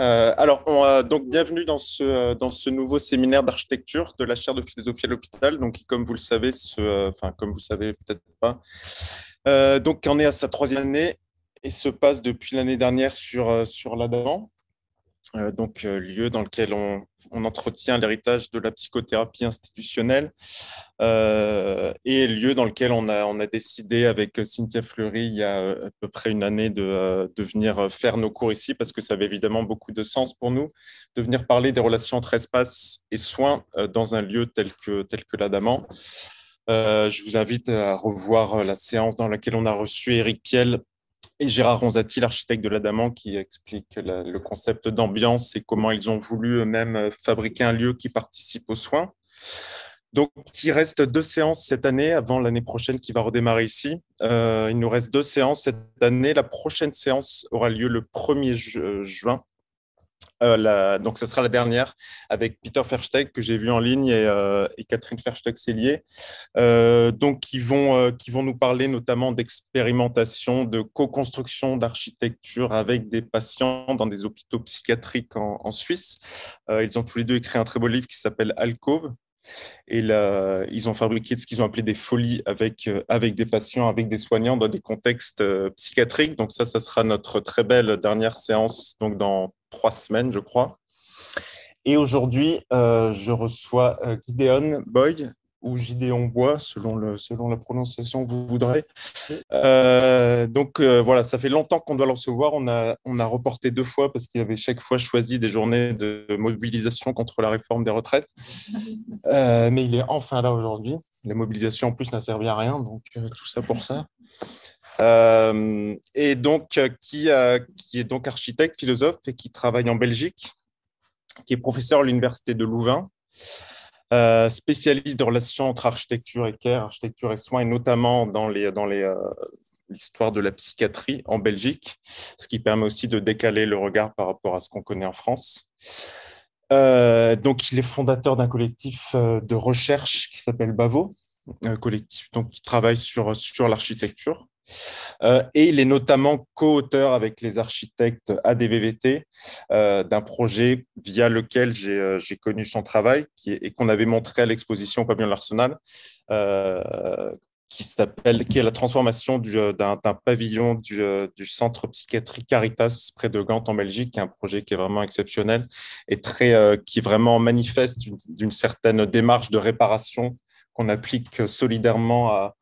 Euh, alors, on, donc bienvenue dans ce, dans ce nouveau séminaire d'architecture de la chaire de philosophie à l'hôpital, donc qui, comme vous le savez, enfin comme vous savez peut-être pas, euh, donc on est à sa troisième année et se passe depuis l'année dernière sur sur l'Adam. Euh, donc euh, lieu dans lequel on, entretient l'héritage de la psychothérapie institutionnelle euh, et lieu dans lequel on a, on a décidé avec Cynthia Fleury il y a à peu près une année de, de venir faire nos cours ici parce que ça avait évidemment beaucoup de sens pour nous de venir parler des relations entre espace et soins dans un lieu tel que, tel que l'Adamant. je vous invite à revoir la séance dans laquelle on a reçu Eric Piel et Gérard Ronzati, l'architecte de l'Adamant, qui explique le concept d'ambiance et comment ils ont voulu eux-mêmes fabriquer un lieu qui participe aux soins. Donc, il reste deux séances cette année avant l'année prochaine qui va redémarrer ici. Euh, il nous reste deux séances cette année. La prochaine séance aura lieu le 1er juin euh, donc, ce sera la dernière avec Peter Versteg que j'ai vu en ligne et, euh, Catherine Versteg-Cellier. Euh, donc, qui vont, qui vont nous parler notamment d'expérimentation, de co-construction d'architecture avec des patients dans des hôpitaux psychiatriques en, Suisse. ils ont tous les deux écrit un très beau livre qui s'appelle Alcove. Et là, ils ont fabriqué ce qu'ils ont appelé des folies avec, avec des patients, avec des soignants dans des contextes psychiatriques. Donc ça, ça sera notre très belle dernière séance donc dans trois semaines, je crois. Et aujourd'hui, euh, je reçois euh, Gideon Boy ou Gideon Bois, selon, le, selon la prononciation que vous voudrez. Euh, donc voilà, ça fait longtemps qu'on doit le recevoir. On a, on a reporté deux fois parce qu'il avait chaque fois choisi des journées de mobilisation contre la réforme des retraites. mais il est enfin là aujourd'hui. La mobilisation en plus n'a servi à rien, donc tout ça pour ça. Euh, et donc euh, qui, qui est donc architecte, philosophe et qui travaille en Belgique, qui est professeur à l'université de Louvain, euh, spécialiste de relations entre architecture et care, architecture et soins, et notamment dans les dans les l'histoire de la psychiatrie en Belgique, ce qui permet aussi de décaler le regard par rapport à ce qu'on connaît en France. donc, il est fondateur d'un collectif de recherche qui s'appelle Bavo, collectif donc, qui travaille sur, sur l'architecture. Euh, et il est notamment co-auteur avec les architectes ADVVT euh, d'un projet via lequel j'ai euh, connu son travail et qu'on avait montré à l'exposition Pavillon de l'Arsenal, qui qui est la transformation d'un pavillon du, centre psychiatrique Caritas près de Gand en Belgique, qui est un projet qui est vraiment exceptionnel et très, qui vraiment manifeste d'une certaine démarche de réparation qu'on applique solidairement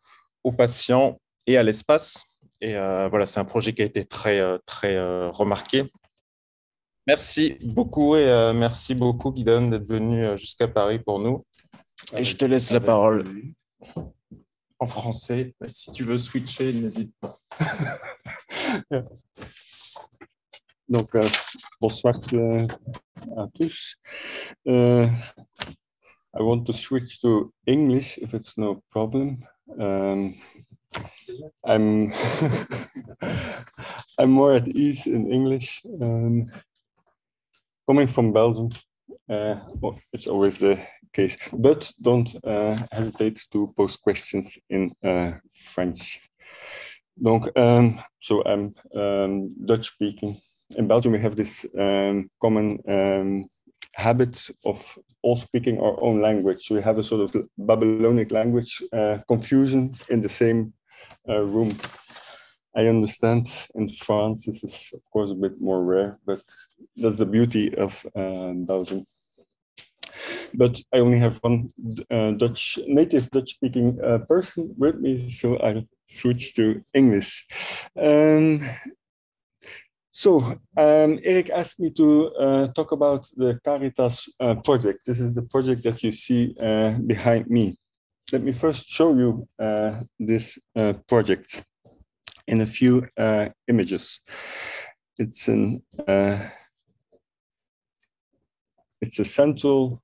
aux patients et à l'espace. Et euh, voilà, c'est un projet qui a été très, euh, très euh, remarqué. Merci beaucoup et merci beaucoup, Guidon, d'être venu jusqu'à Paris pour nous. Et je te laisse la parole en français. Si tu veux switcher, n'hésite pas. Donc, bonsoir à tous. I want to switch to English if it's no problem. Um, I'm I'm more at ease in English. Um, coming from Belgium, uh, well, it's always the case, but don't uh, hesitate to post questions in uh, French. Donc, um, so I'm um, Dutch speaking. In Belgium, we have this um, common um, habit of all speaking our own language. We have a sort of Babylonic language uh, confusion in the same uh, room. I understand in France this is of course a bit more rare, but that's the beauty of uh, Belgium. But I only have one uh, Dutch native Dutch speaking uh, person with me, so I switch to English. Um, so um, Eric asked me to uh, talk about the Caritas uh, project. This is the project that you see uh, behind me. Let me first show you uh, this uh, project in a few uh, images. It's an it's a central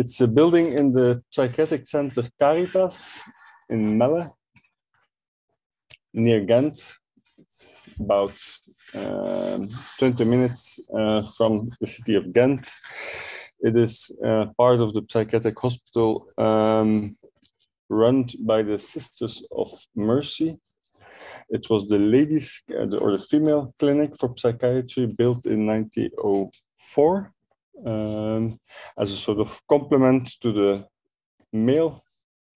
It's a building in the psychiatric center Caritas in Melle, near Ghent. About um, 20 minutes uh, from the city of Ghent. It is uh, part of the psychiatric hospital um, run by the Sisters of Mercy. It was the ladies uh, or the female clinic for psychiatry built in 1904 um, as a sort of complement to the male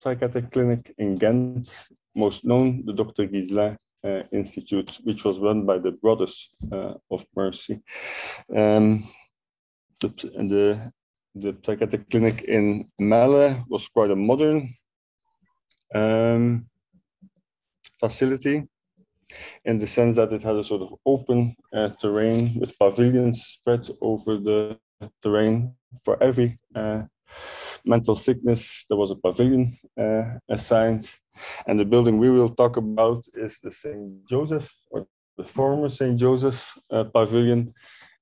psychiatric clinic in Ghent, most known, the Dr. Uh, Institute, which was run by the Brothers uh, of Mercy. Um, the, the, the psychiatric clinic in Melle was quite a modern um, facility in the sense that it had a sort of open uh, terrain with pavilions spread over the terrain for every uh, mental sickness. There was a pavilion uh, assigned, and the building we will talk about is the St. Joseph or the former St. Joseph uh, Pavilion.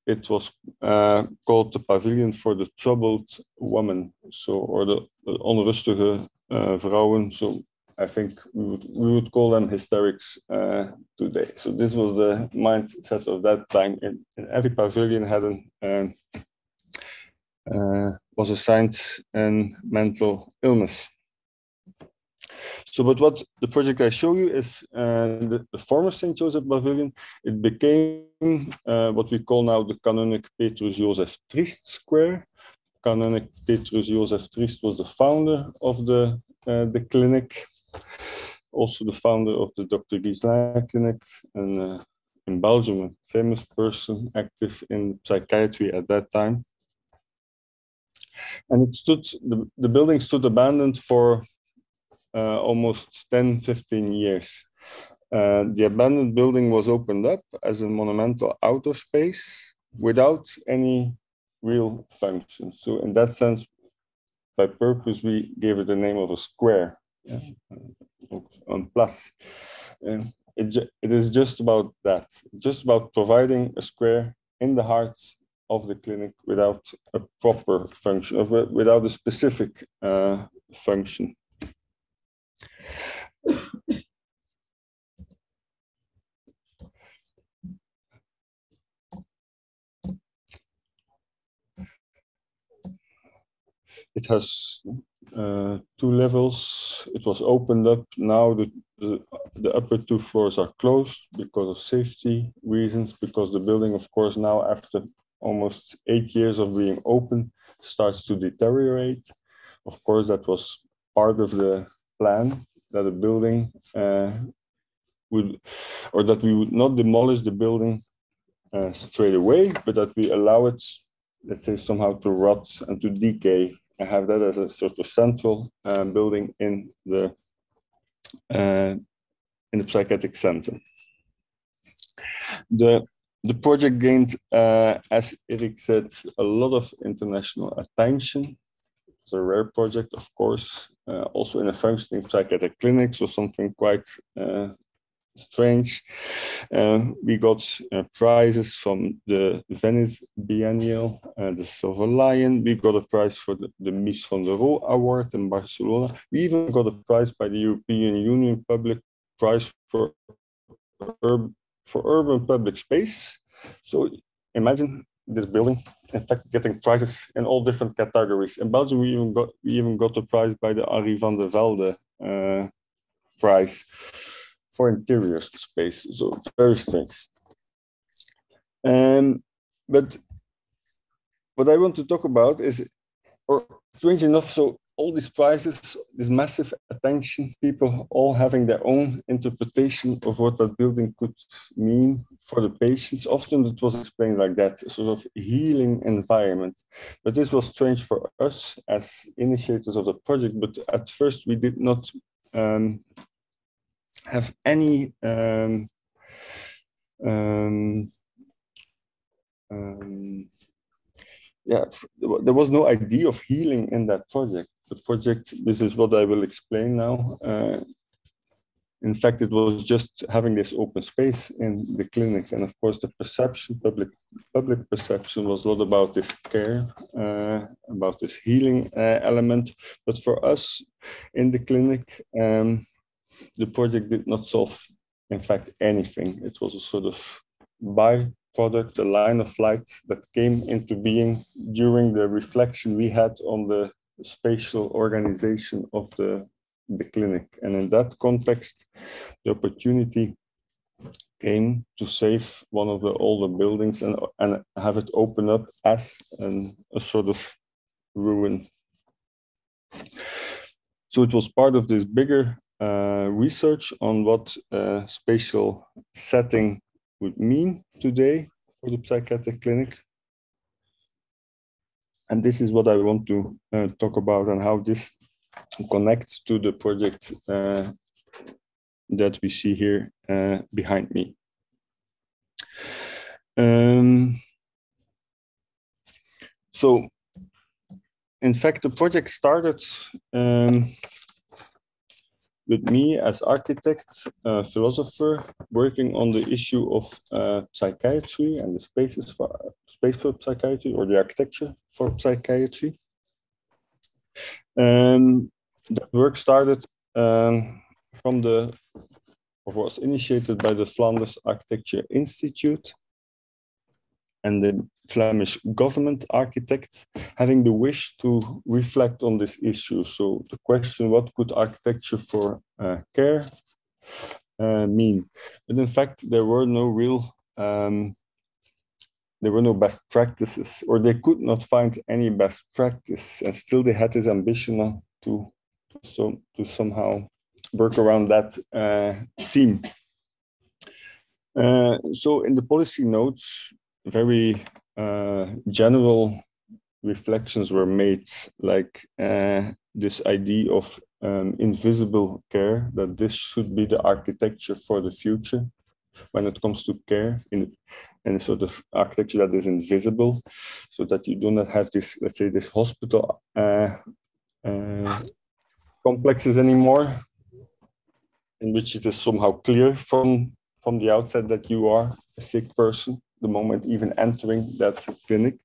It was uh, called the Pavilion for the Troubled Woman, so or the, onrustige uh, vrouwen. So I think we would we would call them hysterics uh, today. So this was the mindset of that time. In every pavilion had an um, uh, was assigned a mental illness. So, but what the project I show you is uh, the, the, former St. Joseph Pavilion. It became uh, what we call now the Canonic Petrus Joseph Triest Square. Canonic Petrus Joseph Triest was the founder of the, uh, the clinic, also the founder of the Dr. Guislain Clinic, and uh, in Belgium, a famous person active in psychiatry at that time and it stood the, the building stood abandoned for uh, almost 10 15 years. Uh, the abandoned building was opened up as a monumental outdoor space without any real function so in that sense by purpose we gave it the name of a square yeah, on plus. And it, it is just about that. Just about providing a square in the heart of the clinic without a proper function, without a specific uh, function. It has uh, two levels. It was opened up. Now the, the, the, upper two floors are closed because of safety reasons, because the building, of course, now after almost eight years of being open starts to deteriorate. Of course, that was part of the plan that a building uh, would, or that we would not demolish the building uh, straight away, but that we allow it, let's say, somehow to rot and to decay and have that as a sort of central uh, building in the uh, in the psychiatric center. The the project gained, uh, as Eric said, a lot of international attention. It's a rare project, of course, uh, also in a functioning psychiatric clinic, so something quite uh, strange. Um, we got uh, prizes from the Venice Biennial, uh, the Silver Lion. We got a prize for the, the Mies van der Rohe Award in Barcelona. We even got a prize by the European Union Public Prize for for urban public space. So imagine this building, in fact, getting prizes in all different categories. In Belgium, we even got we even got a prize by the Henry van der Velde uh, prize for interior space. So very strange. Um, but what I want to talk about is, or strange enough, so all these prizes, this massive attention, people all having their own interpretation of what that building could mean for the patients. Often it was explained like that, a sort of healing environment. But this was strange for us as initiators of the project. But at first we did not um, have any um, um, um yeah, there was no idea of healing in that project the project, this is what I will explain now. Uh, in fact, it was just having this open space in the clinic. And of course, the perception, public, public perception was a lot about this care, uh, about this healing uh, element. But for us in the clinic, um, the project did not solve, in fact, anything. It was a sort of byproduct, a line of light that came into being during the reflection we had on the spatial organization of the, the clinic. And in that context, the opportunity came to save one of the older buildings and, and have it open up as an, a sort of ruin. So it was part of this bigger uh, research on what a spatial setting would mean today for the psychiatric clinic. And this is what I want to uh, talk about and how this connects to the project uh, that we see here uh, behind me. Um, so, in fact, the project started um, with me as architect, uh, philosopher, working on the issue of uh, psychiatry and the spaces for space for psychiatry or the architecture for psychiatry. Um, that work started um, from the or was initiated by the Flanders Architecture Institute and the Flemish government architects having the wish to reflect on this issue. So the question, what could architecture for uh, care uh, mean? But in fact, there were no real, um, there were no best practices, or they could not find any best practice, and still they had this ambition to, to, so, to somehow work around that uh, team. Uh, so in the policy notes, very uh, general reflections were made, like uh, this idea of um, invisible care, that this should be the architecture for the future when it comes to care in, a sort of architecture that is invisible, so that you do not have this, let's say, this hospital uh, uh, complexes anymore, in which it is somehow clear from from the outset that you are a sick person the moment even entering that clinic.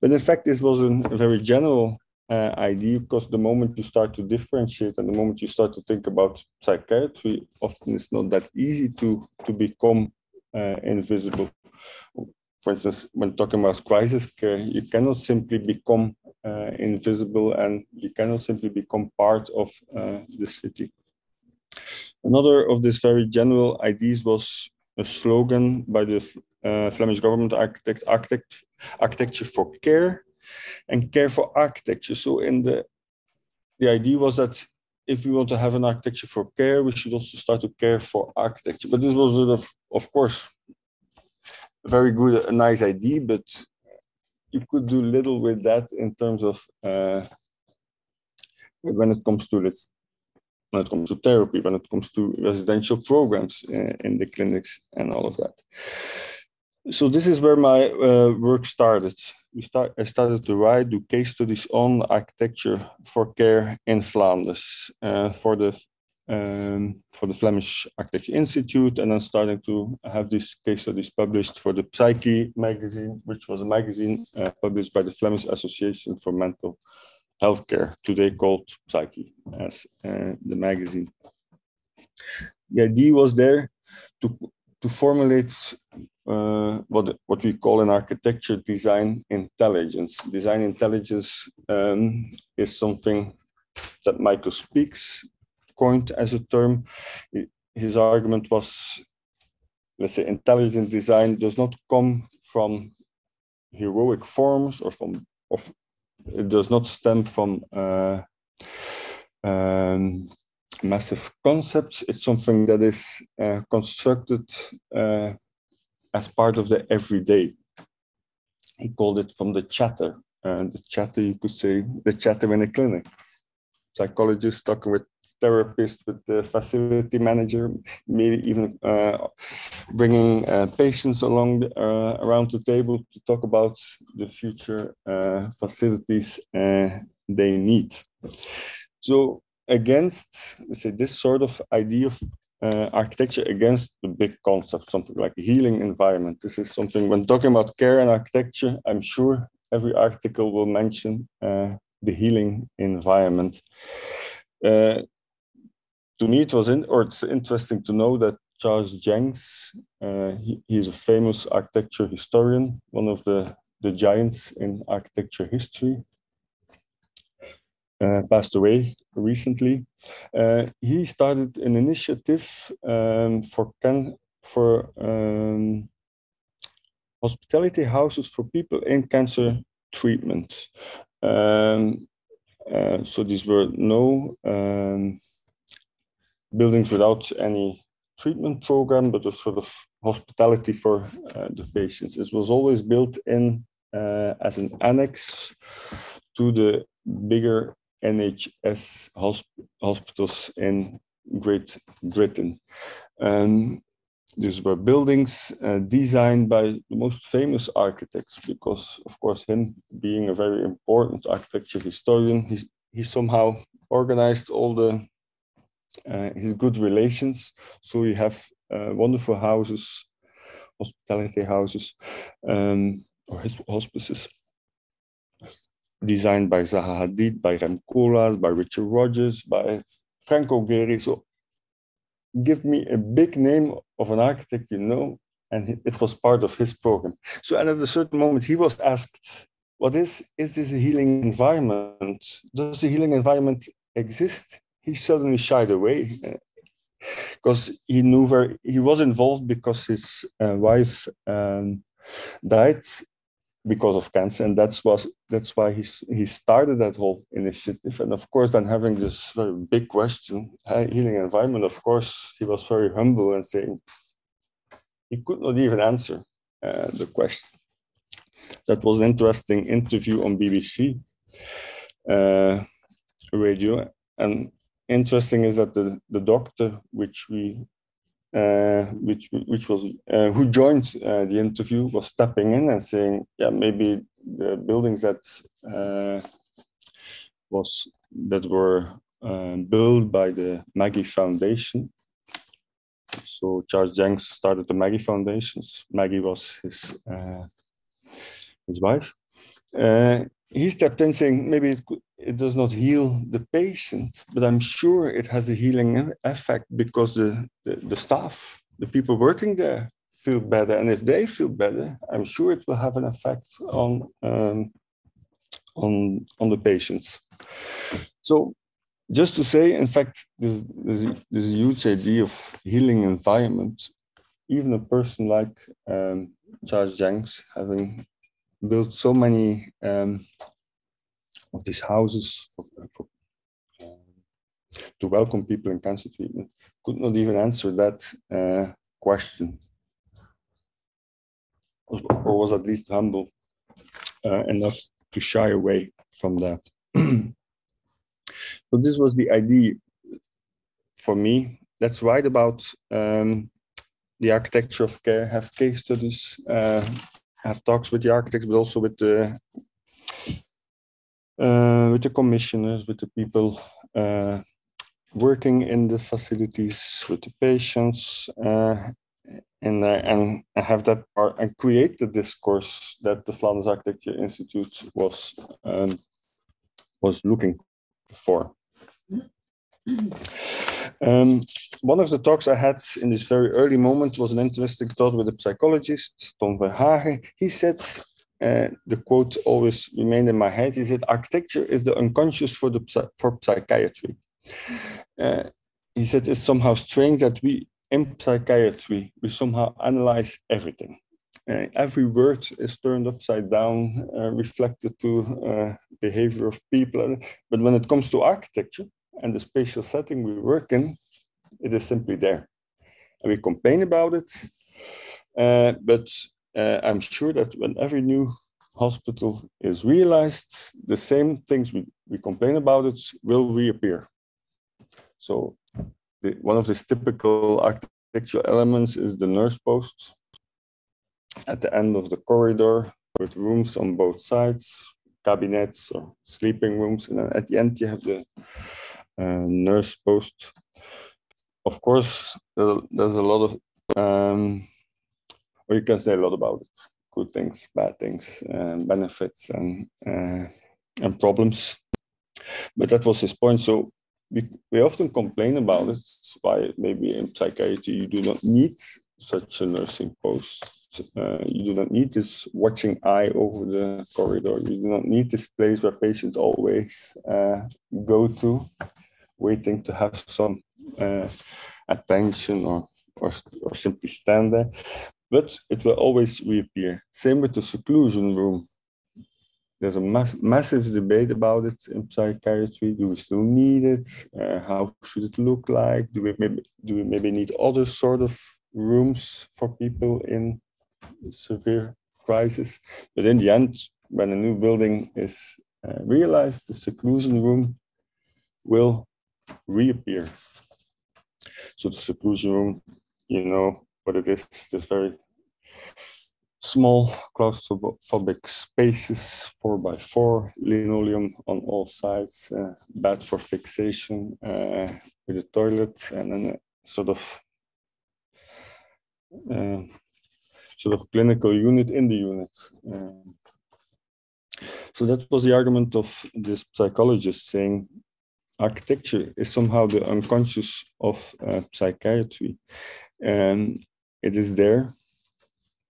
But in fact, this was a very general uh, idea because the moment you start to differentiate and the moment you start to think about psychiatry, often it's not that easy to, to become uh, invisible. For instance, when talking about crisis care, you cannot simply become uh, invisible and you cannot simply become part of uh, the city. Another of these very general ideas was a slogan by the uh, Flemish government architect, architect, architecture for care and care for architecture. So in the, the idea was that if we want to have an architecture for care, we should also start to care for architecture. But this was of, of course, a very good, a nice idea, but you could do little with that in terms of uh, when it comes to let's when it comes to therapy, when it comes to residential programs in, in the clinics and all of that. So this is where my uh, work started. Start, I started to write, do case studies on architecture for care in Flanders uh, for the um, for the Flemish Architecture Institute, and then starting to have these case studies published for the Psyche magazine, which was a magazine uh, published by the Flemish Association for Mental healthcare, today called Psyche, as uh, the magazine. The idea was there to, to formulate uh, what, what we call in architecture design intelligence. Design intelligence um, is something that Michael Speaks coined as a term. His argument was, let's say, intelligent design does not come from heroic forms or from of it does not stem from uh, um, massive concepts. It's something that is uh, constructed uh, as part of the everyday. He called it from the chatter. And the chatter, you could say, the chatter in a clinic. Psychologists talking with therapist, with the facility manager, maybe even uh, bringing uh, patients along uh, around the table to talk about the future uh, facilities uh, they need. So against, let's say, this sort of idea of uh, architecture against the big concept, something like healing environment. This is something when talking about care and architecture, I'm sure every article will mention the healing environment. Uh, to me, it was in, or it's interesting to know that Charles Jencks, uh, he, he's a famous architecture historian, one of the, the giants in architecture history, uh, passed away recently. Uh, he started an initiative um, for, can, for um, hospitality houses for people in cancer treatment. Um, uh, so these were no um, buildings without any treatment program, but a sort of hospitality for uh, the patients. It was always built in uh, as an annex to the bigger NHS hosp hospitals in Great Britain. Um, these were buildings uh, designed by the most famous architects because, of course, him being a very important architecture historian, he, he somehow organized all the uh, his good relations. So you have uh, wonderful houses, hospitality houses, um, or his hospices, designed by Zaha Hadid, by Rem Koolhaas, by Richard Rogers, by Franco Gehry. So give me a big name of an architect you know, and it was part of his program. So and at a certain moment, he was asked, what is, is this a healing environment? Does the healing environment exist? He suddenly shied away because he knew where he was involved because his uh, wife um, died because of cancer, and that's was that's why he he started that whole initiative. And of course, then having this very big question, healing environment. Of course, he was very humble and saying he could not even answer uh, the question. That was an interesting interview on BBC uh, radio, and interesting is that the the doctor which we uh, which which was uh, who joined uh, the interview was stepping in and saying, yeah, maybe the buildings that uh, was that were uh, built by the Maggie Foundation. So Charles Jencks started the Maggie Foundations. Maggie was his uh, his wife. He stepped in saying maybe it, it does not heal the patient, but I'm sure it has a healing effect because the, the, the, staff, the people working there, feel better. And if they feel better, I'm sure it will have an effect on, um, on, on the patients. So just to say, in fact, this, this, huge idea of healing environment, even a person like um, Charles Jencks, having built so many um, of these houses for, for, uh, to welcome people in cancer treatment could not even answer that uh, question or was at least humble uh, enough to shy away from that. so this was the idea for me. Let's write about um, the architecture of care, have case studies, uh, have talks with the architects, but also with the uh, with the commissioners, with the people uh, working in the facilities, with the patients, uh, and and have that part and create the discourse that the Flanders Architecture Institute was um, was looking for. Um, one of the talks I had in this very early moment was an interesting talk with a psychologist, Tom Verhagen. He said uh, the quote always remained in my head. He said, "Architecture is the unconscious for the for psychiatry." Uh, he said, "It's somehow strange that we in psychiatry we somehow analyze everything. Uh, every word is turned upside down, uh, reflected to uh, behavior of people. But when it comes to architecture and the spatial setting we work in, it is simply there, and we complain about it." Uh, but uh, I'm sure that when every new hospital is realized, the same things we, we complain about it will reappear. So the, one of these typical architectural elements is the nurse post at the end of the corridor with rooms on both sides, cabinets or sleeping rooms. And then at the end, you have the nurse post. Of course, there's a lot of um, or you can say a lot about it. Good things bad things and benefits and uh, and problems. But that was his point. So we, we often complain about it. Why maybe in psychiatry you do not need such a nursing post. Uh, you do not need this watching eye over the corridor. You do not need this place where patients always uh, go to waiting to have some uh, attention or or, or simply stand there, but it will always reappear. Same with the seclusion room. There's a mass, massive debate about it in psychiatry. Do we still need it? Uh, how should it look like? Do we maybe do we maybe need other sort of rooms for people in severe crisis? But in the end, when a new building is uh, realized, the seclusion room will reappear. So the seclusion room, you know what it is, this very small claustrophobic spaces, four by four, linoleum on all sides, uh, bad for fixation uh, with a toilet and then a sort of uh, sort of clinical unit in the unit. Um, so that was the argument of this psychologist saying architecture is somehow the unconscious of uh, psychiatry. And it is there.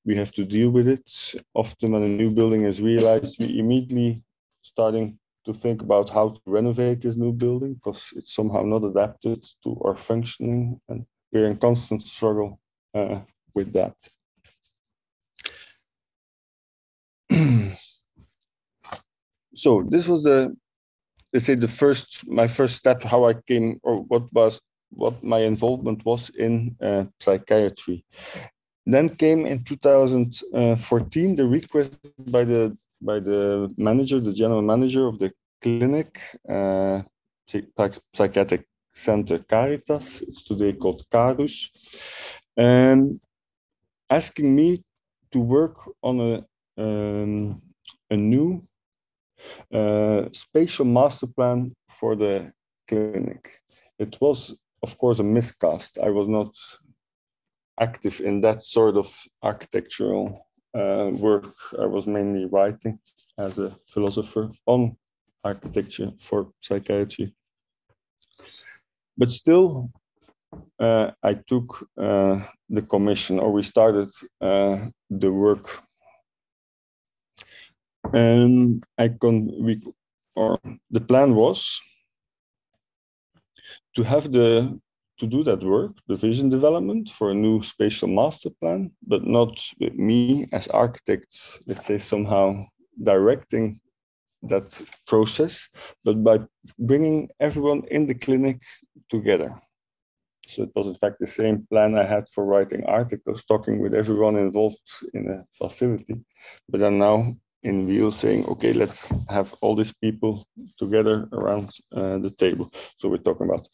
We have to deal with it. Often when a new building is realized, we immediately starting to think about how to renovate this new building because it's somehow not adapted to our functioning and we're in constant struggle uh, with that. so this was the let's say the first my first step how i came or what was what my involvement was in uh, psychiatry. Then came in 2014 the request by the by the manager the general manager of the clinic uh, psychiatric center caritas. It's today called Karus. And asking me to work on a um, a new spatial master plan for the clinic. It was, of course, a miscast. I was not active in that sort of architectural uh, work. I was mainly writing as a philosopher on architecture for psychiatry. But still, uh, I took uh, the commission, or we started uh, the work and I can we or the plan was to have the to do that work, the vision development for a new spatial master plan, but not with me as architect, let's say somehow directing that process, but by bringing everyone in the clinic together. So it was in fact the same plan I had for writing articles, talking with everyone involved in a facility. But then now in real saying, okay, let's have all these people together around uh, the table. So we're talking about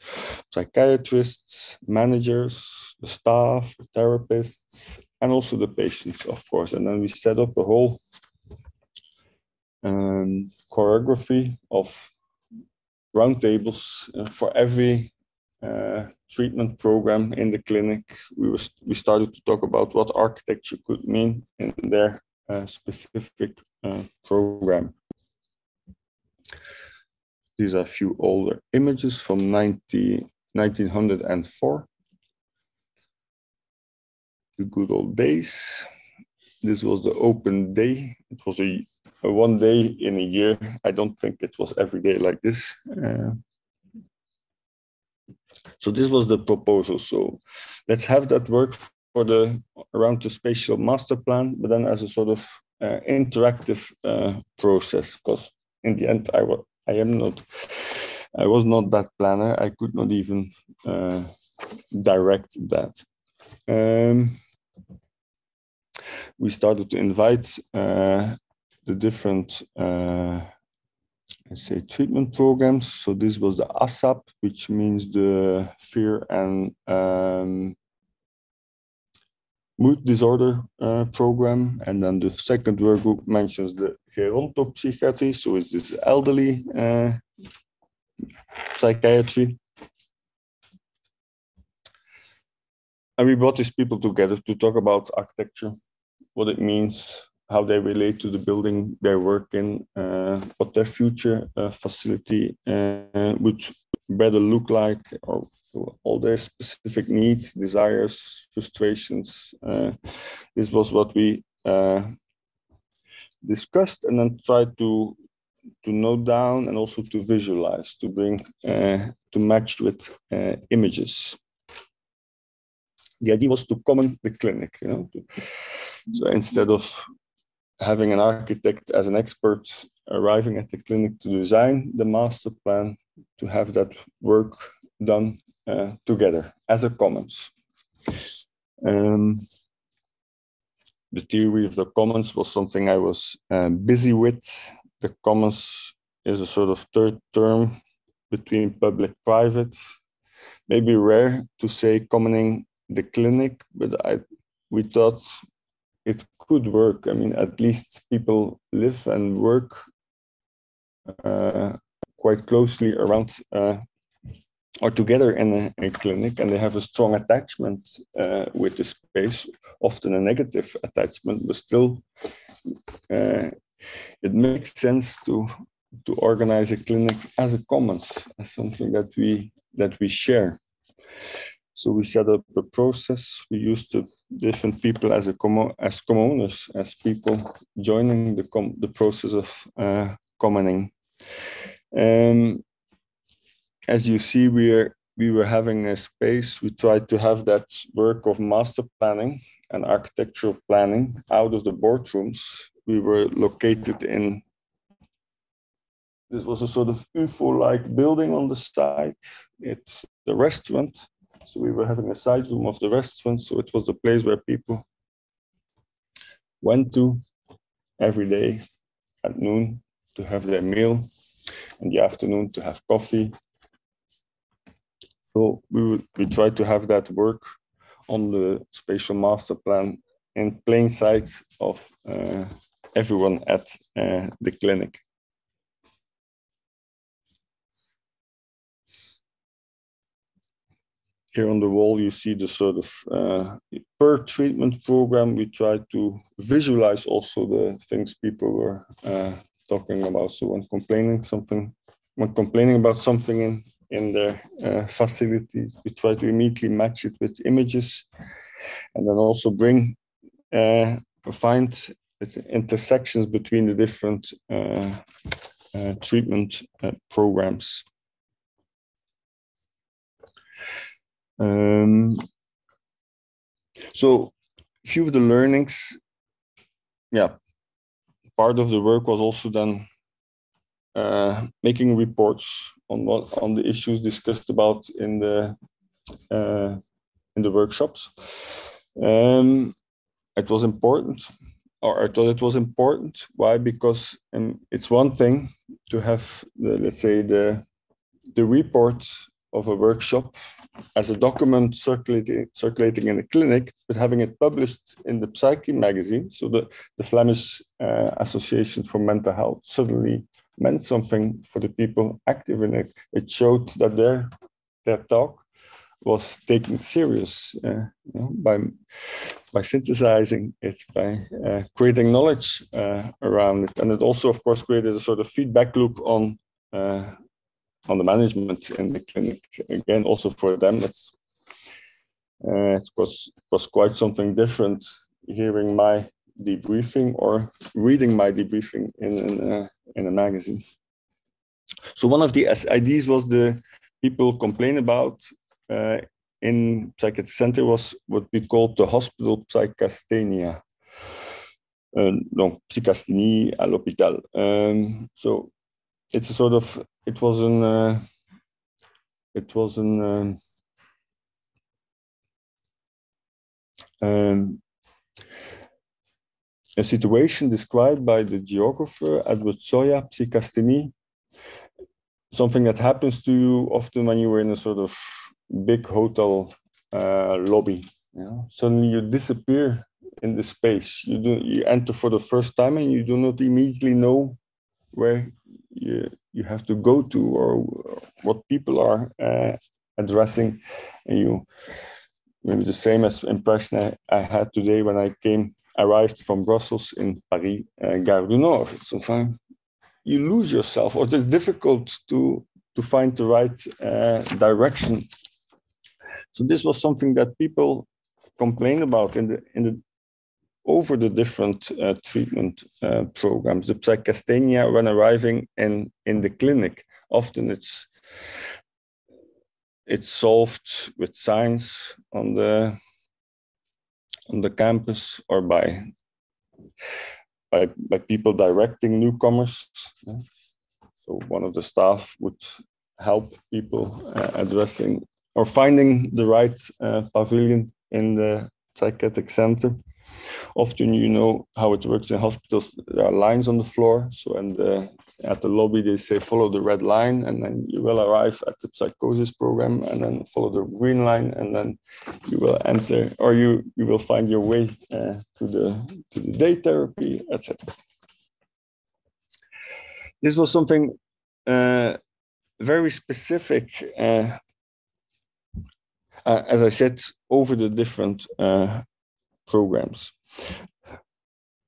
psychiatrists, managers, the staff, the therapists, and also the patients, of course. And then we set up a whole um, choreography of roundtables uh, for every uh, treatment program in the clinic. We, was, we started to talk about what architecture could mean in their uh, specific uh, program. These are a few older images from 90, 1904. The good old days. This was the open day. It was a, a one day in a year. I don't think it was every day like this. Uh, so this was the proposal. So let's have that work for the around the spatial master plan, but then as a sort of interactive uh, process. Because in the end, I was I am not I was not that planner. I could not even uh, direct that. Um, we started to invite uh, the different uh, let's say treatment programs. So this was the ASAP, which means the fear and um, mood disorder uh, program. And then the second work group mentions the gerontopsychiatry, so it's this elderly uh, psychiatry. And we brought these people together to talk about architecture, what it means, how they relate to the building they work in, uh, what their future uh, facility uh, would better look like, or all their specific needs, desires, frustrations. Uh, this was what we uh, discussed and then tried to to note down and also to visualize, to bring, uh, to match with uh, images. the idea was to comment the clinic. You know, so instead of having an architect as an expert arriving at the clinic to design the master plan, to have that work done uh, together as a commons. Um, the theory of the commons was something I was uh, busy with. The commons is a sort of third term between public private. Maybe rare to say commoning the clinic, but I we thought it could work. I mean, at least people live and work uh, quite closely around uh, or together in a, a, clinic, and they have a strong attachment uh, with the space, often a negative attachment, but still, uh, it makes sense to to organize a clinic as a commons, as something that we that we share. So we set up a process. We used the different people as a com as commoners, as people joining the com the process of uh, commoning. Um, as you see, we are we were having a space. We tried to have that work of master planning and architectural planning out of the boardrooms. We were located in this was a sort of UFO-like building on the site. It's the restaurant. So we were having a side room of the restaurant. So it was the place where people went to every day at noon to have their meal, in the afternoon to have coffee. So we we tried to have that work on the spatial master plan in plain sight of uh, everyone at uh, the clinic. here on the wall, you see the sort of uh, per treatment program. We try to visualize also the things people were uh, talking about. So when complaining something, when complaining about something in in their uh, facility, we try to immediately match it with images, and then also bring uh, find intersections between the different uh, uh, treatment programs. Um, so a few of the learnings, yeah, part of the work was also then uh, making reports on what on the issues discussed about in the uh, in the workshops. Um, it was important, or I thought it was important. Why? Because um, it's one thing to have the, let's say the the report of a workshop as a document circulating, circulating in the clinic, but having it published in the Psyche magazine, so the, the Flemish uh, Association for Mental Health suddenly meant something for the people active in it. It showed that their, their talk was taken serious uh, you know, by, by synthesizing it, by uh, creating knowledge uh, around it. And it also, of course, created a sort of feedback loop on uh, on the management in the clinic. Again, also for them, it's uh, it was was quite something different hearing my debriefing or reading my debriefing in in, uh, in a magazine. So one of the ideas was the people complain about uh, in psychiatric center was what we called the hospital psychasthenia. Uh, donc psychasthenie à l'hôpital. Um, so it's a sort of it was an uh, it was an um, um, a situation described by the geographer Edward Soja, psychasthenie, something that happens to you often when you are in a sort of big hotel uh, lobby. Suddenly you disappear in the space. You do you enter for the first time and you do not immediately know where you, you have to go to or what people are uh, addressing and you maybe the same as impression I, I, had today when I came arrived from Brussels in Paris uh, Gare du Nord sometimes you lose yourself or it's difficult to to find the right uh, direction so this was something that people complained about in the in the over the different uh, treatment uh, programs. The psychasthenia, when arriving in, in the clinic, often it's it's solved with science on the on the campus or by by, by people directing newcomers. So one of the staff would help people uh, addressing or finding the right uh, pavilion in the psychiatric center. Often you know how it works in hospitals. There are lines on the floor. So and the, at the lobby they say follow the red line, and then you will arrive at the psychosis program, and then follow the green line, and then you will enter or you you will find your way uh, to the to the day therapy, etc. This was something uh, very specific. Uh, uh, as I said, over the different uh, programs.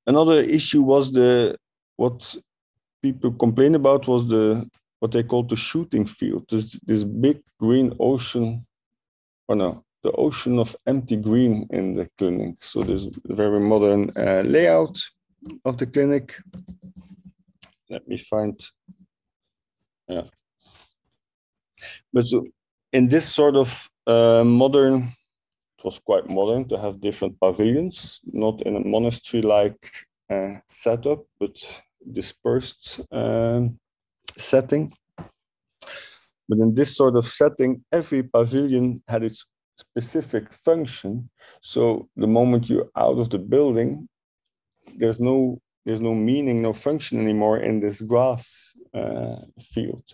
Another issue was the what people complained about was the what they called the shooting field. This, this big green ocean, or no, the ocean of empty green in the clinic. So this very modern uh, layout of the clinic. Let me find. Yeah. But so in this sort of uh, modern was quite modern to have different pavilions, not in a monastery-like uh, setup, but dispersed um, setting. But in this sort of setting, every pavilion had its specific function. So the moment you're out of the building, there's no there's no meaning, no function anymore in this grass uh, field.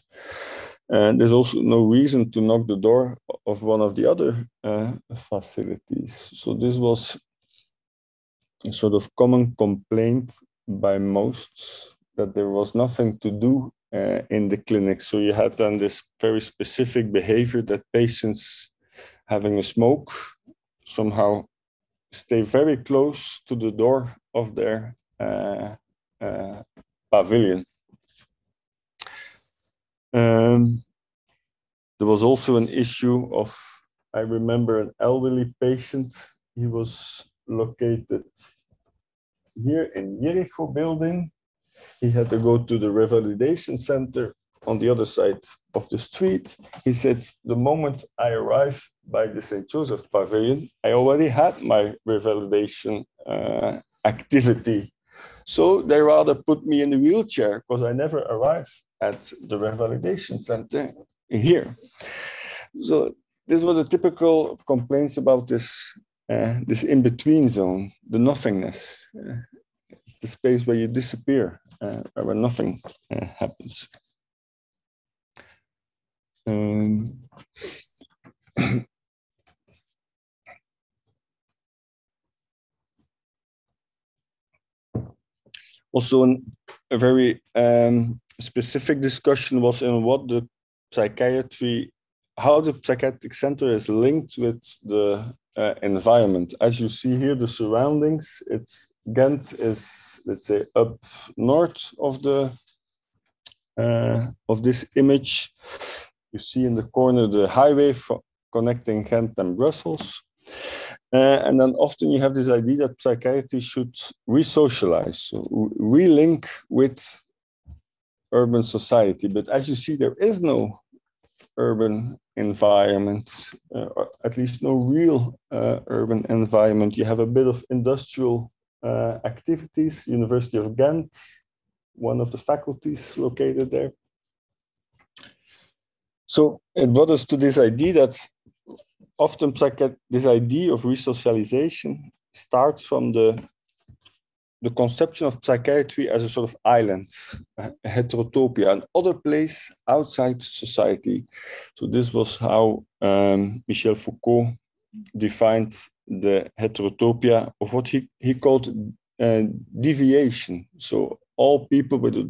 And there's also no reason to knock the door of one of the other uh, facilities. So this was a sort of common complaint by most that there was nothing to do uh, in the clinic. So you had then this very specific behavior that patients having a smoke somehow stay very close to the door of their uh, uh pavilion. Um, there was also an issue of, I remember an elderly patient, he was located here in Jericho building. He had to go to the revalidation center on the other side of the street. He said, the moment I arrived by the St. Joseph Pavilion, I already had my revalidation uh, activity. So they rather put me in the wheelchair because I never arrived at the revalidation center here. So this was the typical complaints about this uh, this in-between zone, the nothingness. Uh, it's the space where you disappear, uh, where nothing uh, happens. Um, also, an, a very um, specific discussion was in what the psychiatry, how the psychiatric center is linked with the uh, environment. As you see here, the surroundings, it's Ghent is, let's say, up north of the uh, of this image. You see in the corner the highway connecting Ghent and Brussels. Uh, and then often you have this idea that psychiatry should re-socialize, so relink with urban society. But as you see, there is no urban environment, uh, or at least no real uh, urban environment. You have a bit of industrial uh, activities, University of Ghent, one of the faculties located there. So it brought us to this idea that often this idea of resocialization starts from the the conception of psychiatry as a sort of island, heterotopia, an other place outside society. So this was how um, Michel Foucault defined the heterotopia of what he, he called uh, deviation. So all people with a,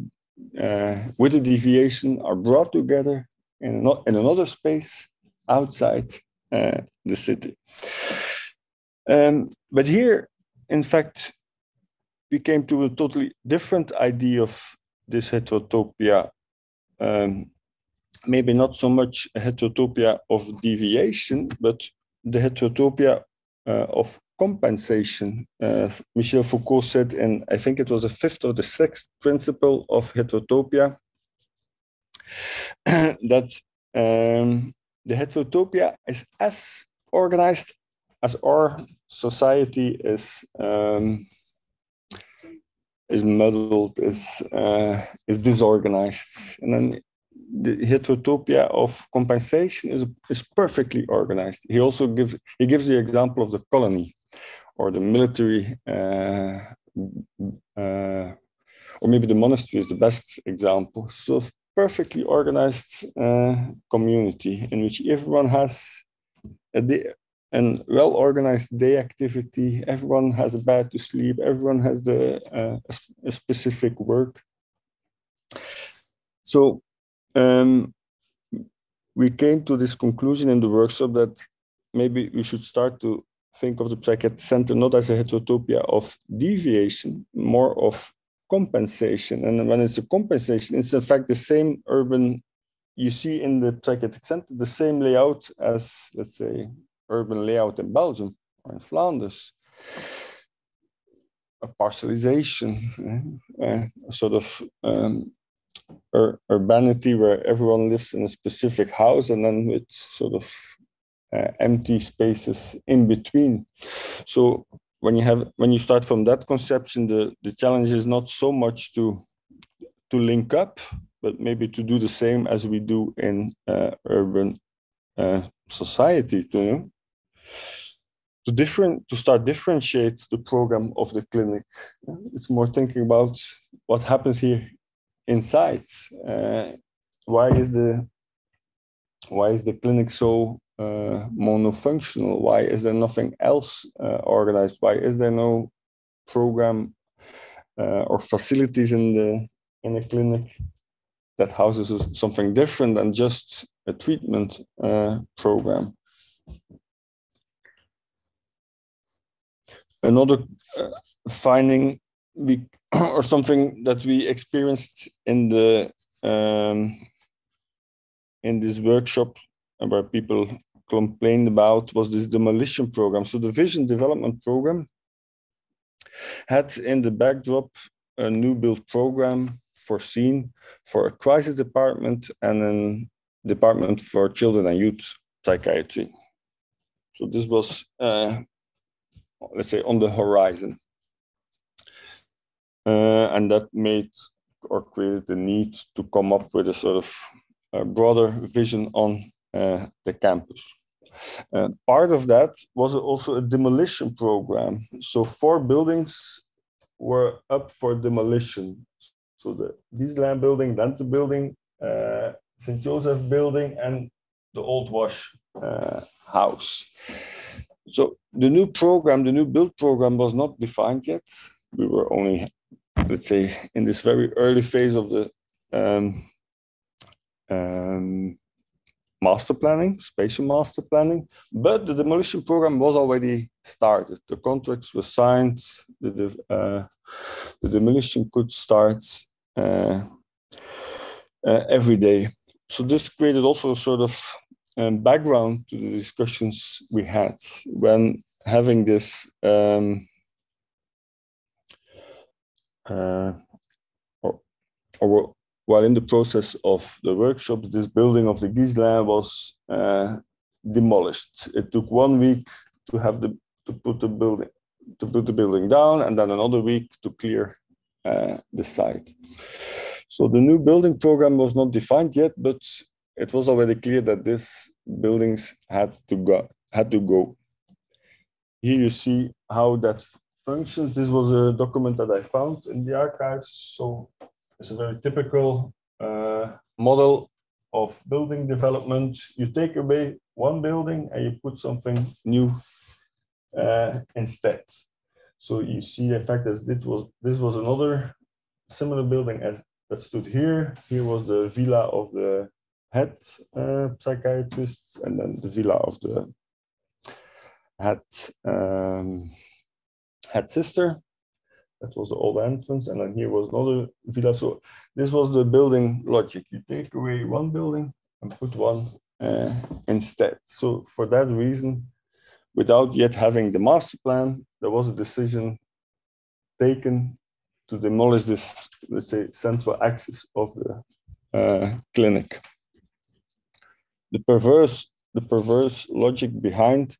uh, with a deviation are brought together in, not, in another space outside uh, the city. Um, but here, in fact, we came to a totally different idea of this heterotopia. Um, maybe not so much a heterotopia of deviation, but the heterotopia uh, of compensation. Uh, Michel Foucault said and I think it was the fifth or the sixth principle of heterotopia, that um, the heterotopia is as organized as our society is um, is muddled, is uh, is disorganized, and then the heterotopia of compensation is is perfectly organized. He also gives he gives the example of the colony or the military, uh, uh, or maybe the monastery is the best example. So perfectly organized uh, community in which everyone has a and well organized day activity. Everyone has a bed to sleep. Everyone has the uh, a specific work. So um, we came to this conclusion in the workshop that maybe we should start to think of the psychiatric center not as a heterotopia of deviation, more of compensation. And when it's a compensation, it's in fact the same urban, you see in the psychiatric center, the same layout as, let's say, urban layout in Belgium or in Flanders. A parcelization, uh, a sort of um, ur urbanity where everyone lives in a specific house and then with sort of uh, empty spaces in between. So when you have when you start from that conception, the the challenge is not so much to to link up, but maybe to do the same as we do in uh, urban society. To to different to start differentiate the program of the clinic. It's more thinking about what happens here inside. Uh, why is the why is the clinic so uh, monofunctional? Why is there nothing else uh, organized? Why is there no program uh, or facilities in the in the clinic that houses something different than just a treatment uh, program? Another uh, finding we or something that we experienced in the um, in this workshop where people complained about was this demolition program. So the vision development program had in the backdrop a new build program foreseen for a crisis department and a department for children and youth psychiatry. So this was, uh, let's say, on the horizon. Uh, and that made or created the need to come up with a sort of a broader vision on uh, the campus. Uh, part of that was also a demolition program. So four buildings were up for demolition. So the Ghislain building, Dante building, uh, St. Joseph building, and the old wash uh, house. So the new program, the new build program was not defined yet. We were only let's say, in this very early phase of the um, um, master planning, spatial master planning, but the demolition program was already started. The contracts were signed, the, uh, the demolition could start uh, uh, every day. So this created also a sort of um, background to the discussions we had when having this um, uh, or, or while in the process of the workshop, this building of the Ghislain was uh, demolished. It took one week to have the to put the building to put the building down, and then another week to clear uh, the site. So the new building program was not defined yet, but it was already clear that these buildings had to go. Had to go. Here you see how that functions. This was a document that I found in the archives. So it's a very typical uh, model of building development. You take away one building and you put something new uh, instead. So you see the fact that this was this was another similar building as that stood here. Here was the villa of the head uh, psychiatrist, and then the villa of the head um, had sister. That was the old entrance, and then here was another villa. So this was the building logic. You take away one building and put one uh, instead. So for that reason, without yet having the master plan, there was a decision taken to demolish this, let's say, central axis of the uh, clinic. The perverse, the perverse logic behind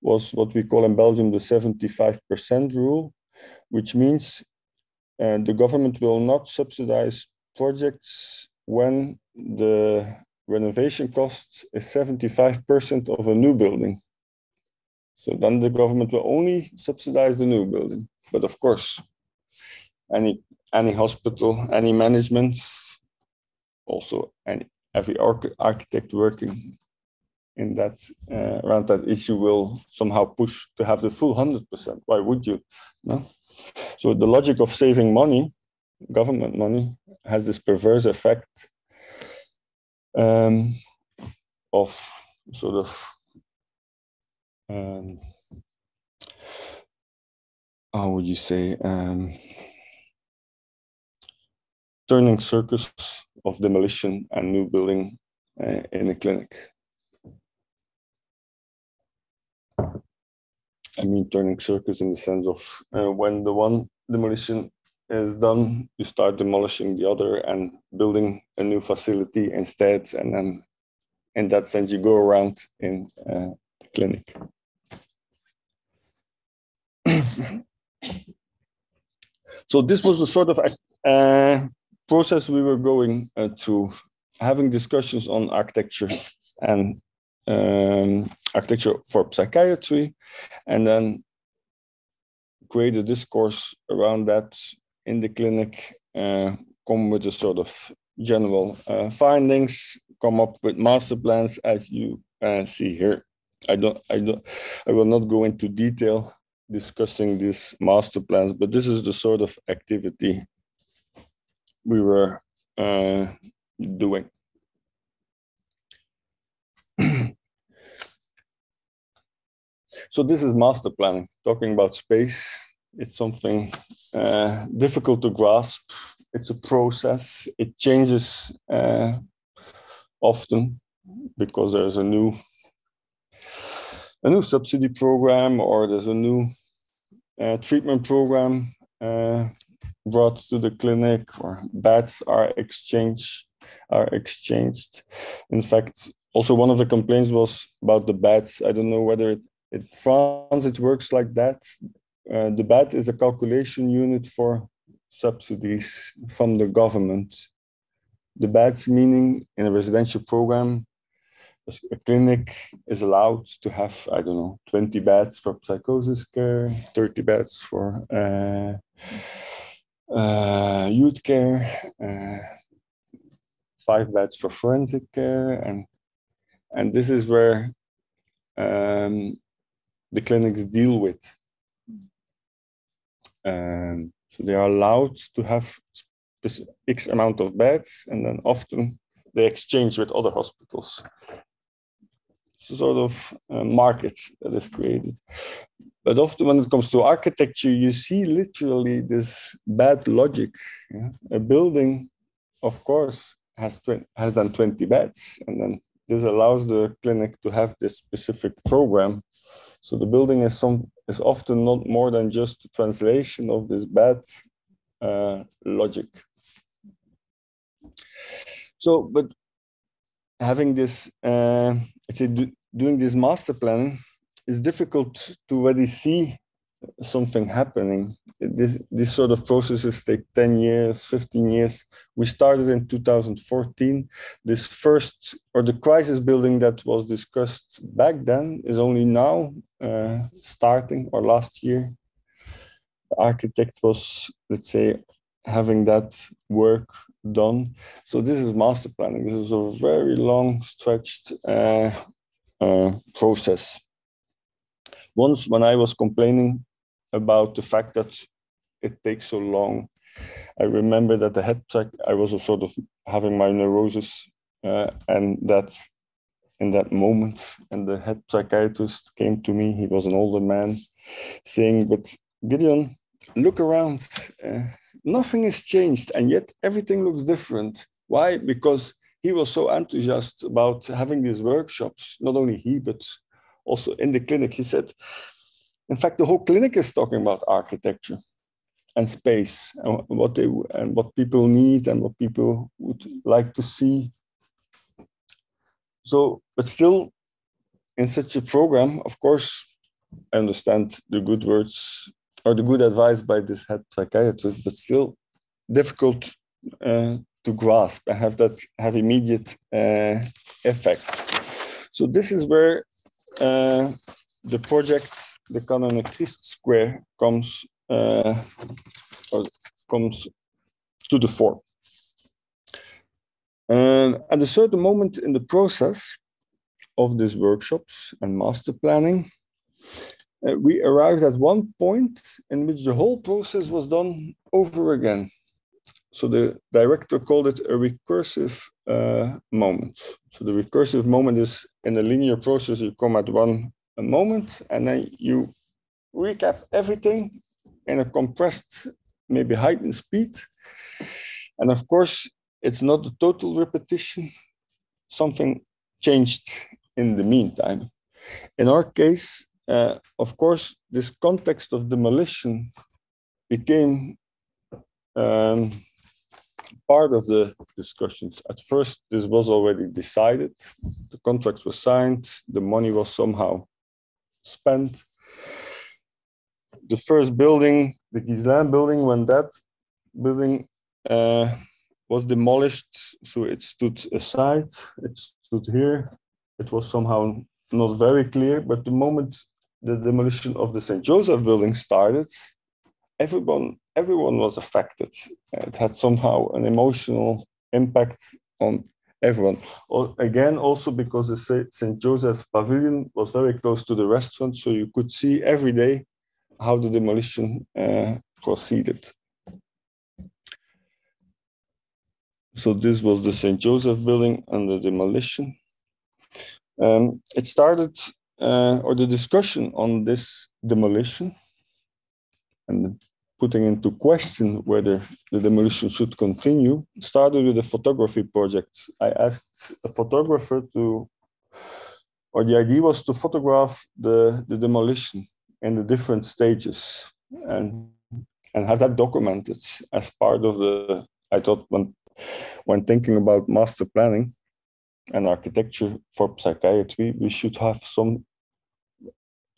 was what we call in Belgium the 75% rule, which means uh, the government will not subsidize projects when the renovation cost is 75% of a new building. So then the government will only subsidize the new building. But of course, any any hospital, any management, also any every architect working in that uh, around that issue will somehow push to have the full 100%. Why would you? No. So the logic of saving money, government money, has this perverse effect um, of sort of um, how would you say um, turning circus of demolition and new building uh, in the clinic. I mean, turning circus in the sense of uh, when the one demolition is done, you start demolishing the other and building a new facility instead. And then in that sense, you go around in uh, the clinic. so this was the sort of uh, process we were going uh, through, having discussions on architecture and um, architecture for psychiatry, and then create a discourse around that in the clinic, uh, come with a sort of general uh, findings, come up with master plans as you uh, see here. I don't, I don't, I will not go into detail discussing these master plans, but this is the sort of activity we were uh, doing. so this is master planning, talking about space. It's something uh, difficult to grasp. It's a process. It changes uh, often because there's a new a new subsidy program or there's a new uh, treatment program uh, brought to the clinic or beds are exchanged are exchanged. In fact also one of the complaints was about the beds i don't know whether it, in france it works like that. Uh, the bed is a calculation unit for subsidies from the government. The beds meaning in a residential program a clinic is allowed to have i don't know 20 beds for psychosis care 30 beds for uh, uh, youth care uh, five beds for forensic care and and this is where um, the clinics deal with um, so they are allowed to have x amount of beds and then often they exchange with other hospitals It's a sort of uh, market that is created. But often when it comes to architecture, you see literally this bad logic. Yeah? A building, of course, has, 20, has than 20 beds, and then this allows the clinic to have this specific program. So the building is some is often not more than just a translation of this bad uh, logic. So, but having this, uh, let's say, do, doing this master plan, it's difficult to already see something happening. This, this sort of processes take 10 years, 15 years. We started in 2014. This first, or the crisis building that was discussed back then is only now uh, starting, or last year. The architect was, let's say, having that work done. So this is master planning. This is a very long stretched uh, uh, process. Once, when I was complaining about the fact that it takes so long, I remember that the head check, I was sort of having my neurosis, uh, and that in that moment, and the head psychiatrist came to me. He was an older man, saying, "But Gideon, look around. Uh, nothing has changed, and yet everything looks different. Why? Because he was so enthusiastic about having these workshops, not only he, but also in the clinic. He said, in fact, the whole clinic is talking about architecture and space and what they and what people need and what people would like to see. So, but still, in such a program, of course, I understand the good words or the good advice by this head psychiatrist, but still difficult uh, to grasp and have that have immediate uh, effects. So this is where uh, the project, the Canonictrist Square, comes uh, comes to the fore. And at a certain moment in the process of these workshops and master planning, uh, we arrived at one point in which the whole process was done over again. So the director called it a recursive uh, moment. So the recursive moment is in a linear process, you come at one moment and then you recap everything in a compressed, maybe heightened speed. And of course, it's not a total repetition. Something changed in the meantime. In our case, uh, of course, this context of demolition became um, part of the discussions. At first, this was already decided. The contracts were signed. The money was somehow spent. The first building, the Ghislain building, when that building uh, was demolished, so it stood aside, it stood here. It was somehow not very clear, but the moment the demolition of the St. Joseph building started, everyone everyone was affected. It had somehow an emotional impact on everyone. Again, also because the St. Joseph Pavilion was very close to the restaurant, so you could see every day how the demolition uh, proceeded. So this was the St. Joseph building the demolition. Um, it started, uh, or the discussion on this demolition and putting into question whether the demolition should continue started with a photography project. I asked a photographer to, or the idea was to photograph the, the demolition in the different stages and and have that documented as part of the I thought when when thinking about master planning and architecture for psychiatry, we should have some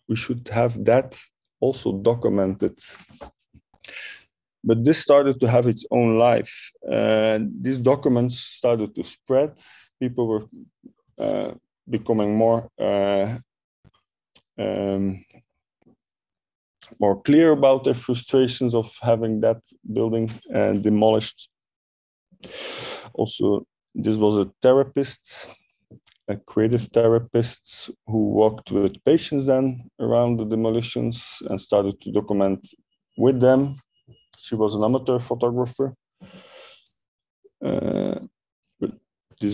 we should have that also documented but this started to have its own life. Uh, these documents started to spread. People were uh, becoming more uh, um, more clear about their frustrations of having that building uh, demolished. Also, this was a therapist, a creative therapist who worked with patients then around the demolitions and started to document with them she was an amateur photographer. Uh,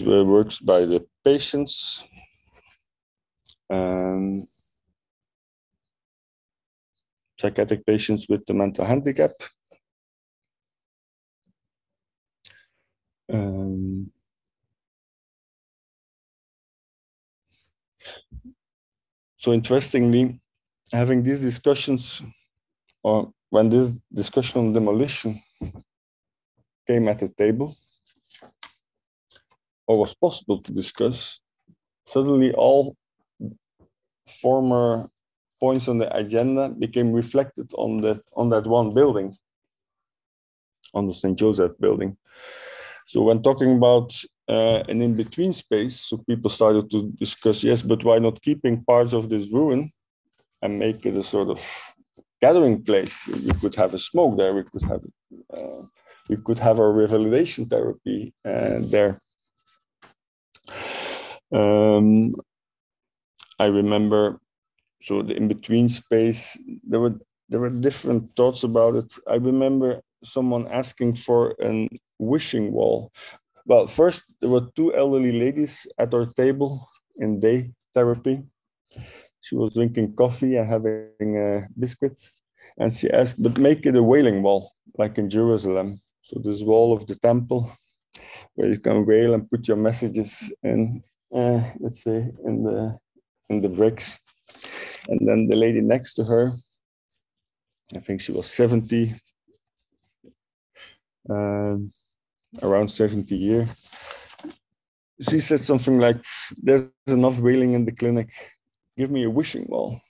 were works by the patients. Um, psychiatric patients with the mental handicap. Um, so interestingly, having these discussions or when this discussion on demolition came at the table, or was possible to discuss, suddenly all former points on the agenda became reflected on that on that one building, on the St. Joseph building. So when talking about uh, an in-between space, so people started to discuss, yes, but why not keeping parts of this ruin and make it a sort of gathering place. We could have a smoke there. We could have uh, we could have a revalidation therapy uh, there. Um, I remember, so the in between space. There were there were different thoughts about it. I remember someone asking for a wishing wall. Well, first there were two elderly ladies at our table in day therapy she was drinking coffee and having uh, biscuits. And she asked, but make it a wailing wall, like in Jerusalem. So this wall of the temple, where you can wail and put your messages in, uh, let's say, in the in the bricks. And then the lady next to her, I think she was 70, uh, around 70 year. She said something like, "There's enough wailing in the clinic give me a wishing wall.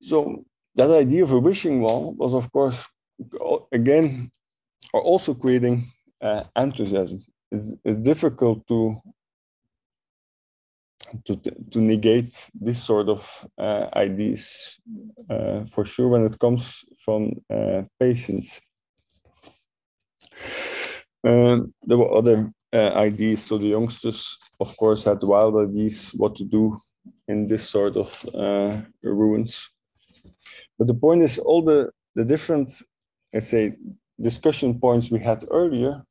so that idea of a wishing wall was, of course, again, also creating uh, enthusiasm. It's, it's difficult to to, to negate this sort of uh, ideas uh, for sure when it comes from uh, patients. Um, there were other uh, ideas. So the youngsters, of course, had wild ideas what to do in this sort of uh, ruins. But the point is, all the, the different, let's say, discussion points we had earlier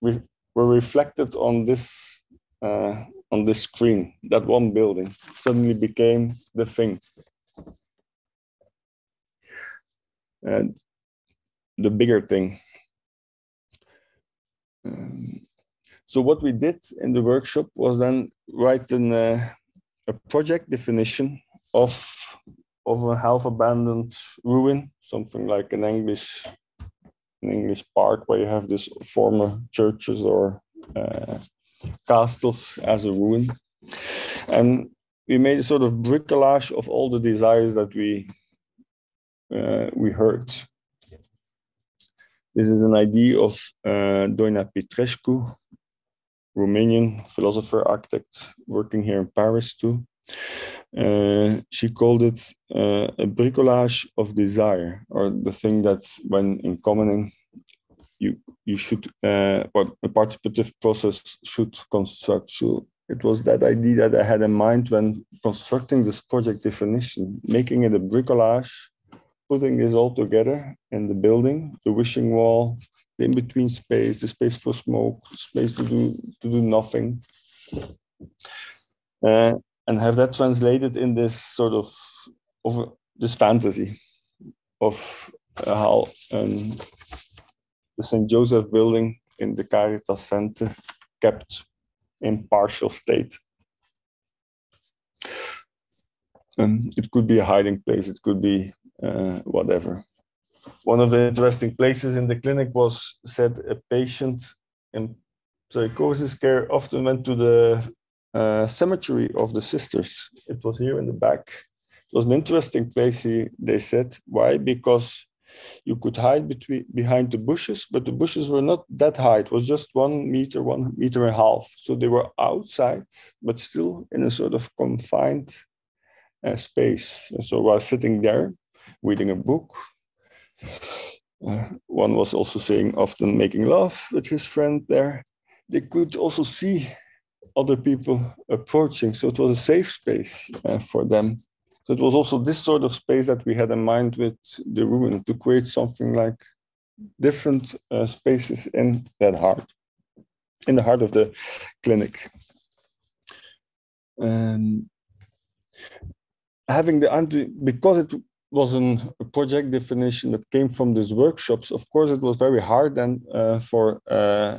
we, were reflected on this uh, on this screen. That one building suddenly became the thing. And the bigger thing. Um, so what we did in the workshop was then write an, uh, a project definition of of a half abandoned ruin, something like an English an English park where you have these former churches or uh, castles as a ruin. And we made a sort of bricolage of all the desires that we uh, we heard. This is an idea of uh, Doina Petrescu, Romanian philosopher, architect, working here in Paris too. Uh, she called it uh, a bricolage of desire, or the thing that when in commoning, you you should, uh, a participative process should construct. So it was that idea that I had in mind when constructing this project definition, making it a bricolage, putting this all together in the building, the wishing wall, the in-between space, the space for smoke, space to do to do nothing. Uh, and have that translated in this sort of of this fantasy of uh, how um, the St. Joseph building in the Caritas Center kept in partial state. Um, it could be a hiding place, it could be uh, whatever. One of the interesting places in the clinic was said a patient in psychosis care often went to the uh, cemetery of the sisters. It was here in the back. It was an interesting place, they said. Why? Because you could hide between behind the bushes, but the bushes were not that high. It was just one meter, one meter and a half. So they were outside, but still in a sort of confined uh, space. And so while sitting there, reading a book, uh, one was also saying often making love with his friend there. They could also see other people approaching. So it was a safe space uh, for them. So it was also this sort of space that we had in mind with the ruin to create something like different uh, spaces in that heart, in the heart of the clinic. And having the because it was an, a project definition that came from these workshops, of course, it was very hard then uh, for uh,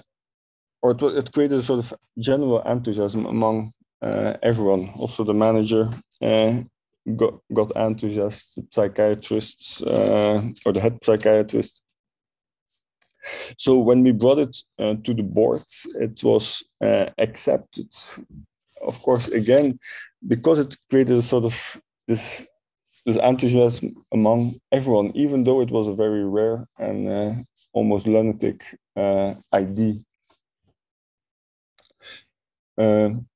or it, it, created a sort of general enthusiasm among uh, everyone. Also, the manager uh, got got enthusiastic, psychiatrists uh, or the head psychiatrist. So when we brought it uh, to the board, it was accepted. Of course, again, because it created a sort of this this enthusiasm among everyone, even though it was a very rare and uh, almost lunatic idea um,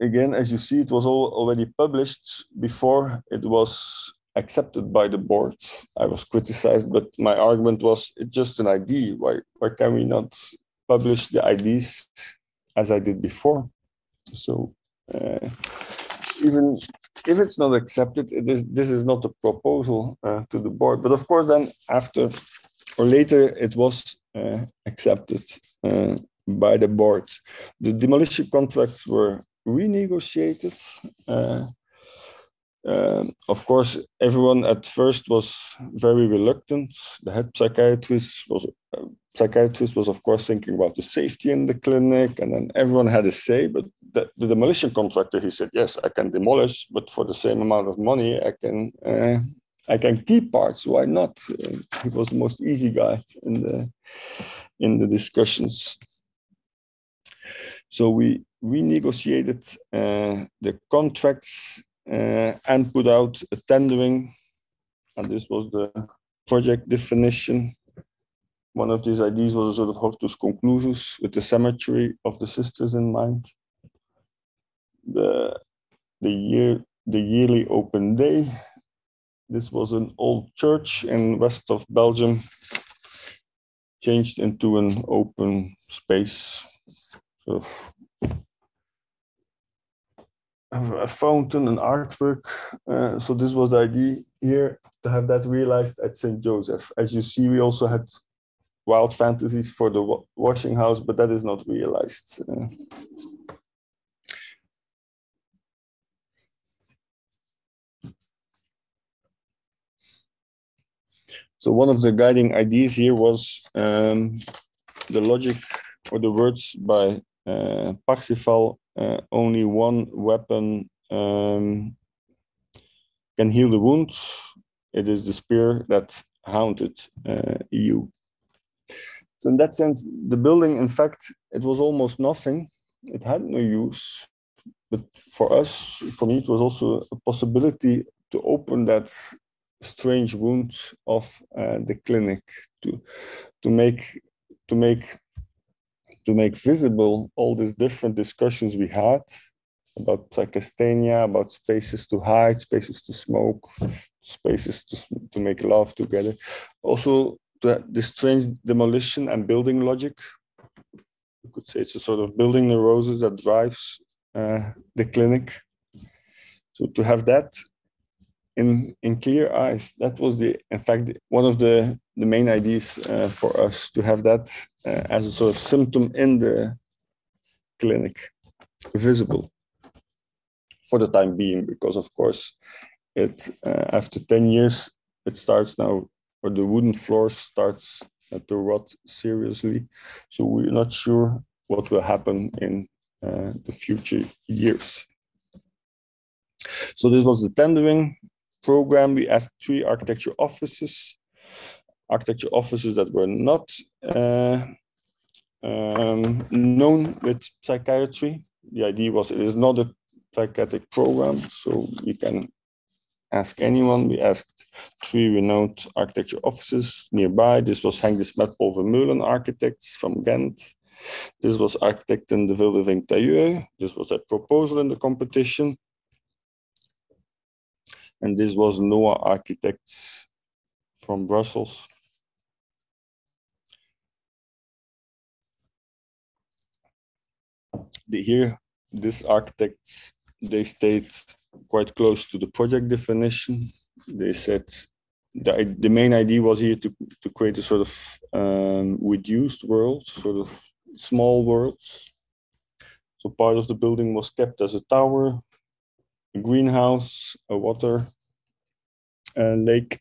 again, as you see, it was all already published before it was accepted by the board. I was criticized, but my argument was it's just an idea. Why, why can we not publish the ideas as I did before? So uh, even if it's not accepted, it is, this is not a proposal uh, to the board. But of course, then after or later, it was uh, accepted. Uh, by the board. The demolition contracts were renegotiated. Uh, uh, of course, everyone at first was very reluctant. The head psychiatrist was uh, psychiatrist was, of course, thinking about the safety in the clinic, and then everyone had a say. But the, the demolition contractor, he said, "Yes, I can demolish, but for the same amount of money, I can uh, I can keep parts. Why not?" Uh, he was the most easy guy in the in the discussions. So we renegotiated uh, the contracts uh, and put out a tendering and this was the project definition. One of these ideas was a sort of hortus conclusus with the cemetery of the sisters in mind. The, the year the yearly open day. This was an old church in west of Belgium, changed into an open space. So a fountain, an artwork. Uh, so this was the idea here to have that realized at St. Joseph. As you see, we also had wild fantasies for the washing house, but that is not realized. So one of the guiding ideas here was um, the logic or the words by uh, Parsifal, uh, only one weapon um, can heal the wounds. It is the spear that haunted uh, you. So in that sense, the building, in fact, it was almost nothing. It had no use. But for us, for me, it was also a possibility to open that strange wound of uh, the clinic to to make to make to make visible all these different discussions we had about psychasthenia, about spaces to hide, spaces to smoke, spaces to, to make love together. Also, the, strange demolition and building logic. You could say it's a sort of building neurosis that drives uh, the clinic. So to have that in in clear eyes, that was the in fact one of the the main ideas uh, for us to have that uh, as a sort of symptom in the clinic, visible for the time being, because of course, it uh, after 10 years, it starts now, or the wooden floor starts to rot seriously. So we're not sure what will happen in uh, the future years. So this was the tendering program. We asked three architecture offices architecture offices that were not uh, um, known with psychiatry. The idea was it is not a psychiatric program, so you can ask anyone. We asked three renowned architecture offices nearby. This was Henk de Smet Architects from Ghent. This was Architect in de Vylder Vinck This was a proposal in the competition. And this was Noah Architects from Brussels. The, here, these architects, they stayed quite close to the project definition. They said the, the main idea was here to, to create a sort of um, reduced world, sort of small worlds. So part of the building was kept as a tower, a greenhouse, a water a lake.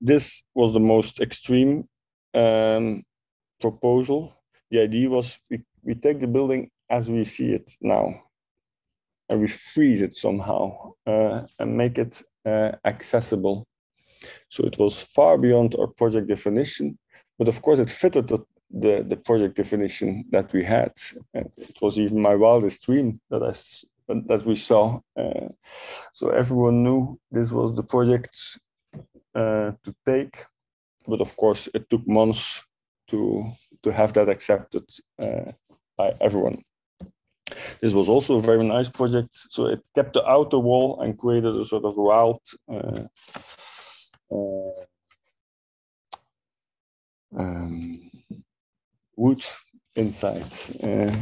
This was the most extreme um, proposal. The idea was we we take the building as we see it now and we freeze it somehow uh, and make it uh, accessible. So it was far beyond our project definition, but of course it fitted the, the, the project definition that we had. And it was even my wildest dream that I that we saw. Uh, so everyone knew this was the project uh, to take, but of course it took months to to have that accepted uh, by everyone. This was also a very nice project. So it kept the outer wall and created a sort of wild uh, uh, um, wood inside uh,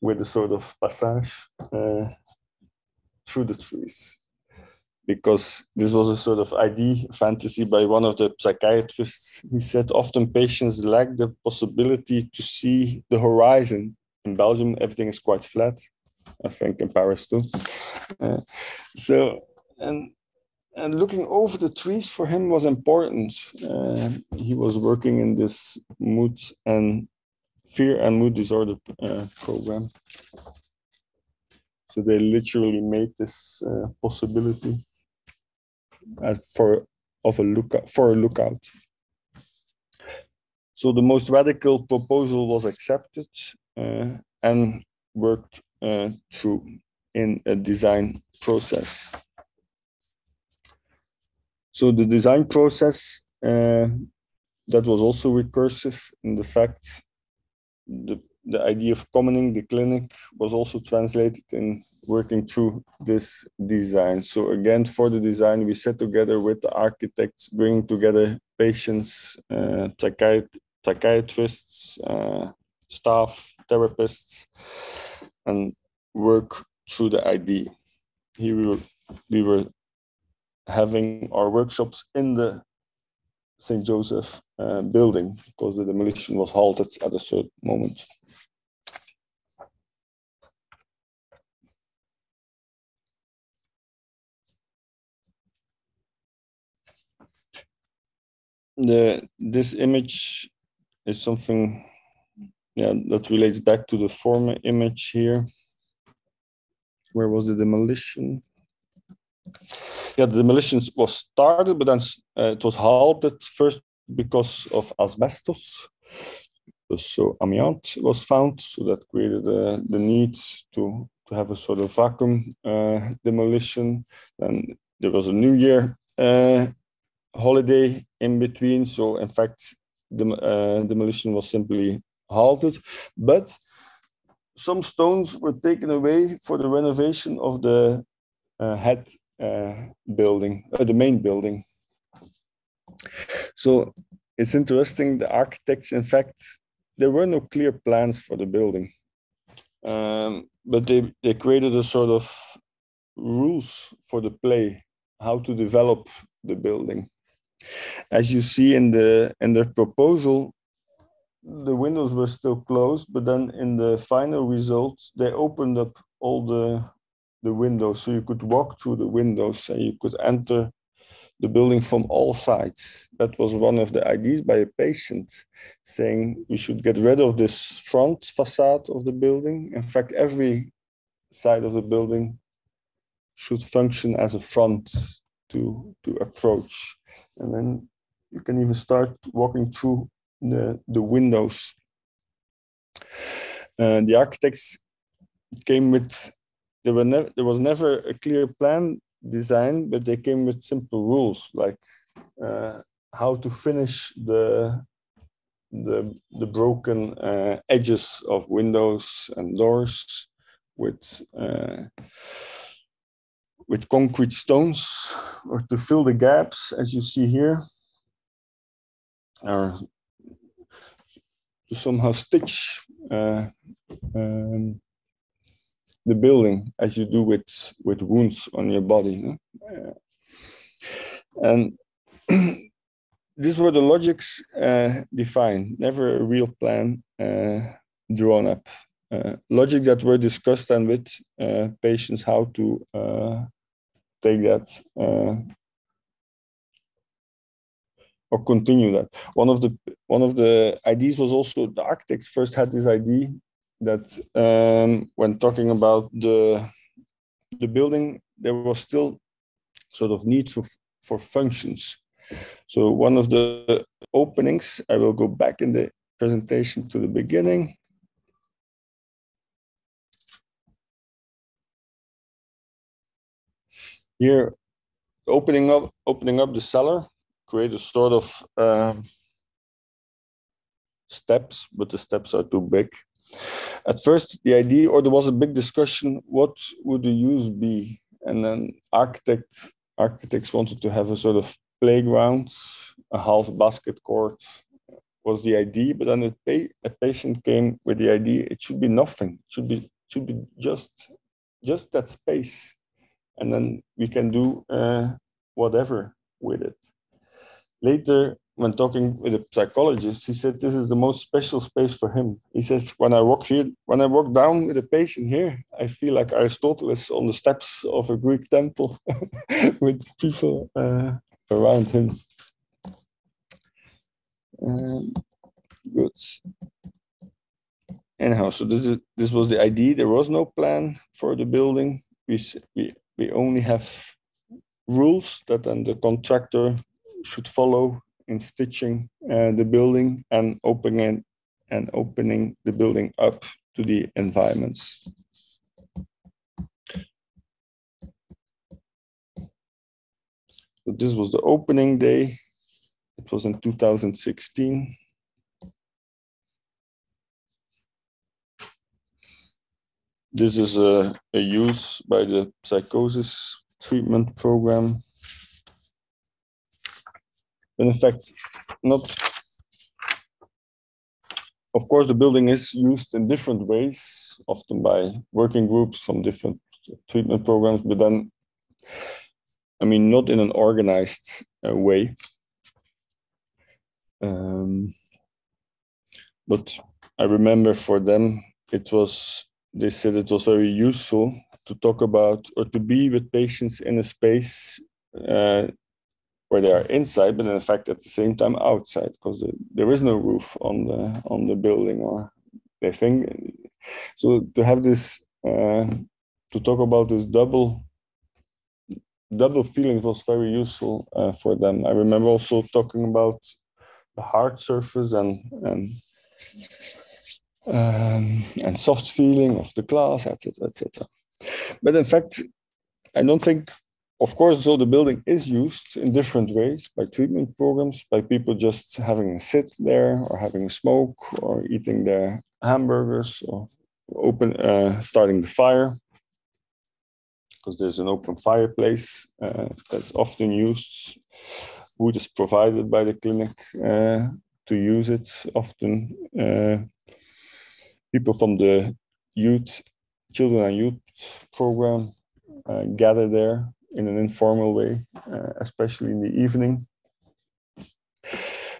with a sort of passage uh, through the trees. Because this was a sort of idea fantasy by one of the psychiatrists. He said often patients lack the possibility to see the horizon in Belgium, everything is quite flat. I think in Paris too. Uh, so, and and looking over the trees for him was important. Uh, he was working in this mood and fear and mood disorder uh, program. So they literally made this uh, possibility for of a lookout for a lookout. So the most radical proposal was accepted, and worked uh, through in a design process. So the design process uh, that was also recursive in the fact the, the idea of commoning the clinic was also translated in working through this design. So again, for the design, we sat together with the architects, bringing together patients, uh, psychiat psychiatrists, uh, staff, therapists, and work through the ID. Here we were, we were having our workshops in the St. Joseph uh, building because the demolition was halted at a certain moment. The, this image is something yeah, that relates back to the former image here. Where was the demolition? Yeah, the demolition was started, but then uh, it was halted first because of asbestos. So amiant was found, so that created uh, the need to, to have a sort of vacuum uh, demolition. And there was a New Year uh, holiday in between, so in fact, the uh, demolition was simply halted. But some stones were taken away for the renovation of the uh, head uh, building, uh, the main building. So it's interesting. The architects, in fact, there were no clear plans for the building, um, but they they created a sort of rules for the play, how to develop the building. As you see in the in the proposal, the windows were still closed, but then in the final result, they opened up all the the windows so you could walk through the windows and you could enter the building from all sides. That was one of the ideas by a patient saying we should get rid of this front facade of the building. In fact, every side of the building should function as a front to, to approach. And then you can even start walking through the, the windows. Uh, the architects came with there were never there was never a clear plan design, but they came with simple rules like uh, how to finish the the the broken uh, edges of windows and doors with uh, with concrete stones or to fill the gaps as you see here or to somehow stitch uh, um, the building as you do with with wounds on your body uh, and these were the logics uh, defined. Never a real plan uh, drawn up. Uh, logic that were discussed and with patients how to take that or continue that. One of the one of the ideas was also the architects first had this idea that um, when talking about the the building, there was still sort of need for for functions. So one of the openings, I will go back in the presentation to the beginning. Here, opening up opening up the cellar create a sort of um, steps, but the steps are too big. At first, the idea, or there was a big discussion, what would the use be? And then architects architects wanted to have a sort of playground, a half basket court was the idea, but then a, a patient came with the idea it should be nothing, it should be should be just just that space, and then we can do uh, whatever with it. Later, when talking with a psychologist, he said this is the most special space for him. He says, when I walk here, when I walk down with a patient here, I feel like Aristotle is on the steps of a Greek temple with people uh, around him. Um, good. Anyhow, so this is this was the idea. There was no plan for the building. We we we only have rules that then the contractor should follow in stitching uh, the building and opening and opening the building up to the environments. So this was the opening day. It was in 2016. This is a, a use by the psychosis treatment program. In fact, not, of course, the building is used in different ways, often by working groups from different treatment programs, but then, I mean, not in an organized uh, way. Um, but I remember for them, it was, they said it was very useful to talk about or to be with patients in a space uh, where they are inside, but in fact at the same time outside, because there is no roof on the on the building or they think. So to have this uh, to talk about this double double feelings was very useful uh, for them. I remember also talking about the hard surface and and um, and soft feeling of the class, etc., etc. But in fact, I don't think, of course, so the building is used in different ways by treatment programs, by people just having a sit there or having a smoke or eating their hamburgers or open uh, starting the fire because there's an open fireplace uh, that's often used. Wood is provided by the clinic uh, to use it. Often, uh, people from the youth children and youth program uh, gather there in an informal way, uh, especially in the evening.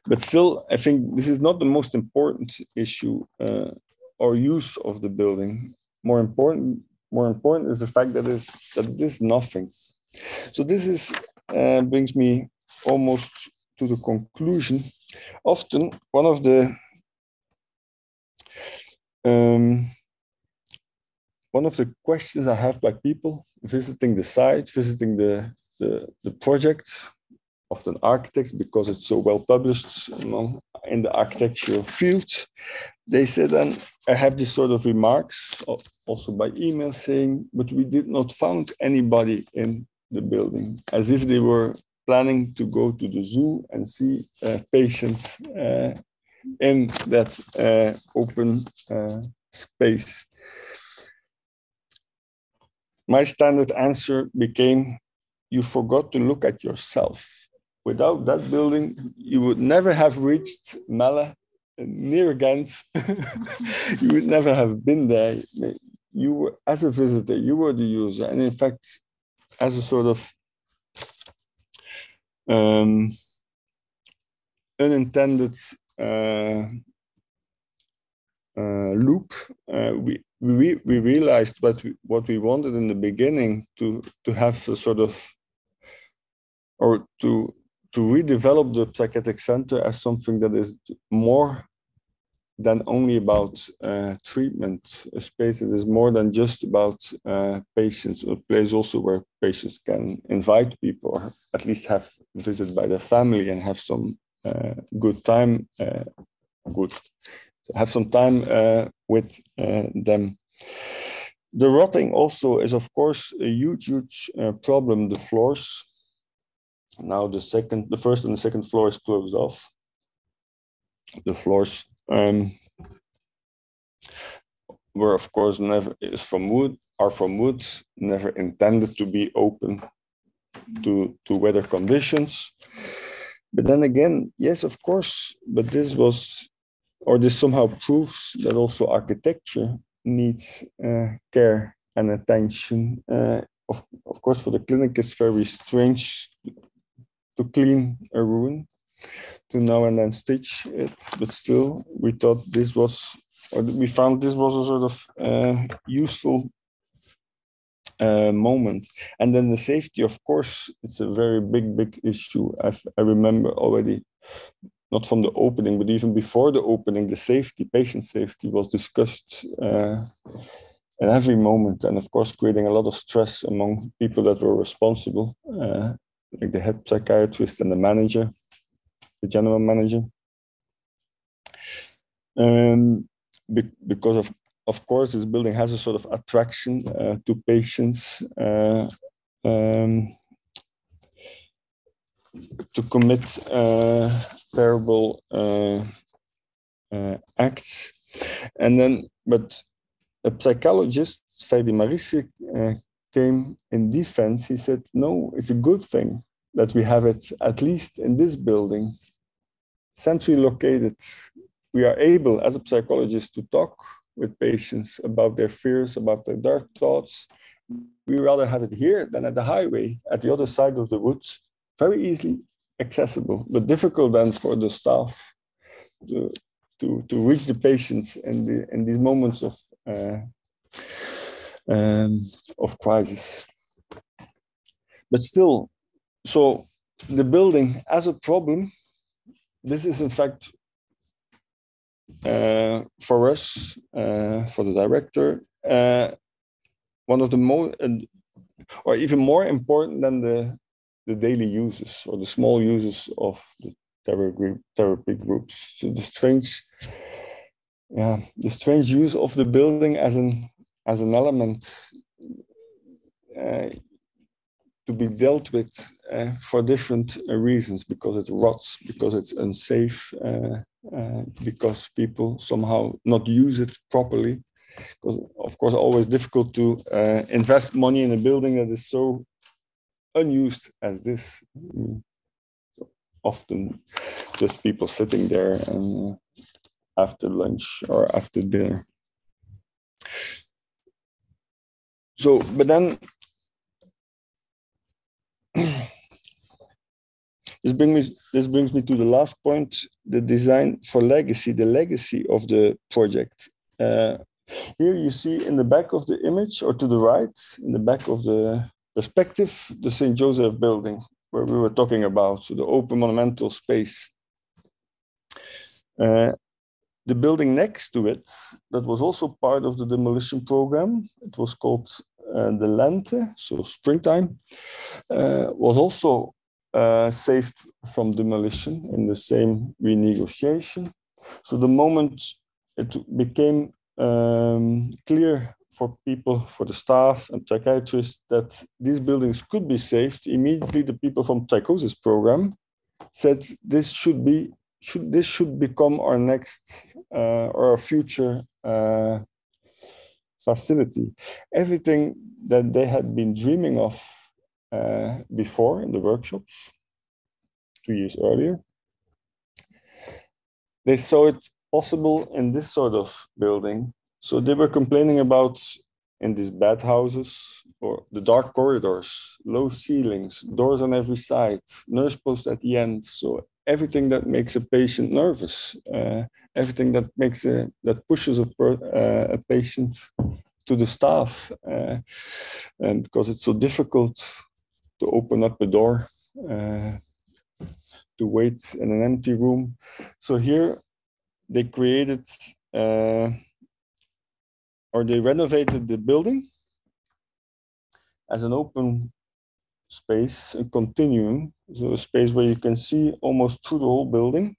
But still, I think this is not the most important issue uh, or use of the building. More important, more important is the fact that is that it is nothing. So this is uh, brings me almost to the conclusion. Often, one of the um, one of the questions I have by people visiting the site, visiting the, the, the projects, often architects, because it's so well published in the architectural field, they said, then, I have this sort of remarks, also by email saying, but we did not found anybody in the building, as if they were planning to go to the zoo and see a patient uh, in that uh, open uh, space my standard answer became you forgot to look at yourself. Without that building, you would never have reached Melle near Ghent. you would never have been there. You were, as a visitor, you were the user. And in fact, as a sort of um, unintended uh, loop, uh, we we we realized what we, what we wanted in the beginning to to have a sort of or to to redevelop the psychiatric center as something that is more than only about uh, treatment a space. That is more than just about uh, patients. A place also where patients can invite people or at least have visit by their family and have some uh, good time uh, good have some time uh, with uh, them. The rotting also is, of course, a huge, huge uh, problem. The floors. Now the second, the first and the second floor is closed off. The floors um, were, of course, never is from wood, are from wood, never intended to be open to to weather conditions. But then again, yes, of course, but this was or this somehow proves that also architecture needs uh, care and attention. Uh, of, of course, for the clinic, it's very strange to clean a ruin, to now and then stitch it, but still, we thought this was, or we found this was a sort of uh, useful uh, moment. And then the safety, of course, it's a very big, big issue. I've, I remember already not from the opening, but even before the opening, the safety, patient safety was discussed uh, at every moment, and of course, creating a lot of stress among people that were responsible, uh, like the head psychiatrist and the manager, the general manager. Um, be because of of course, this building has a sort of attraction uh, to patients. Uh, um, to commit uh, terrible uh, uh, acts. And then, but a psychologist, Ferdi Marissi, uh, came in defense. He said, no, it's a good thing that we have it at least in this building, centrally located. We are able, as a psychologist, to talk with patients about their fears, about their dark thoughts. We rather have it here than at the highway, at the other side of the woods, very easily accessible, but difficult then for the staff to, to, to reach the patients in, the, in these moments of, uh, um, of crisis. But still, so the building as a problem, this is in fact uh, for us, uh, for the director, uh, one of the most, or even more important than the the daily uses or the small uses of the therapy, therapy groups. So the strange, yeah, the strange use of the building as an as an element uh, to be dealt with uh, for different uh, reasons because it rots, because it's unsafe, uh, uh, because people somehow not use it properly. Because of course, always difficult to uh, invest money in a building that is so unused as this. Mm. Often just people sitting there and uh, after lunch or after dinner. So, but then this brings me this brings me to the last point: the design for legacy, the legacy of the project. Uh, here you see in the back of the image, or to the right, in the back of the perspective, the St. Joseph building, where we were talking about, so the open monumental space. Uh, the building next to it, that was also part of the demolition program, it was called uh, the Lente, so springtime, uh, was also uh, saved from demolition in the same renegotiation. So the moment it became um, clear for people, for the staff and psychiatrists that these buildings could be saved, immediately the people from psychosis program said this should be should this should become our next uh, or our future uh, facility. Everything that they had been dreaming of uh, before in the workshops, two years earlier, they saw it possible in this sort of building so they were complaining about in these bad houses or the dark corridors, low ceilings, doors on every side, nurse post at the end. So everything that makes a patient nervous, uh, everything that makes a, that pushes a, per, uh, a patient to the staff, uh, and because it's so difficult to open up a door, uh, to wait in an empty room. So here they created uh, or they renovated the building as an open space, a continuum, so a space where you can see almost through the whole building.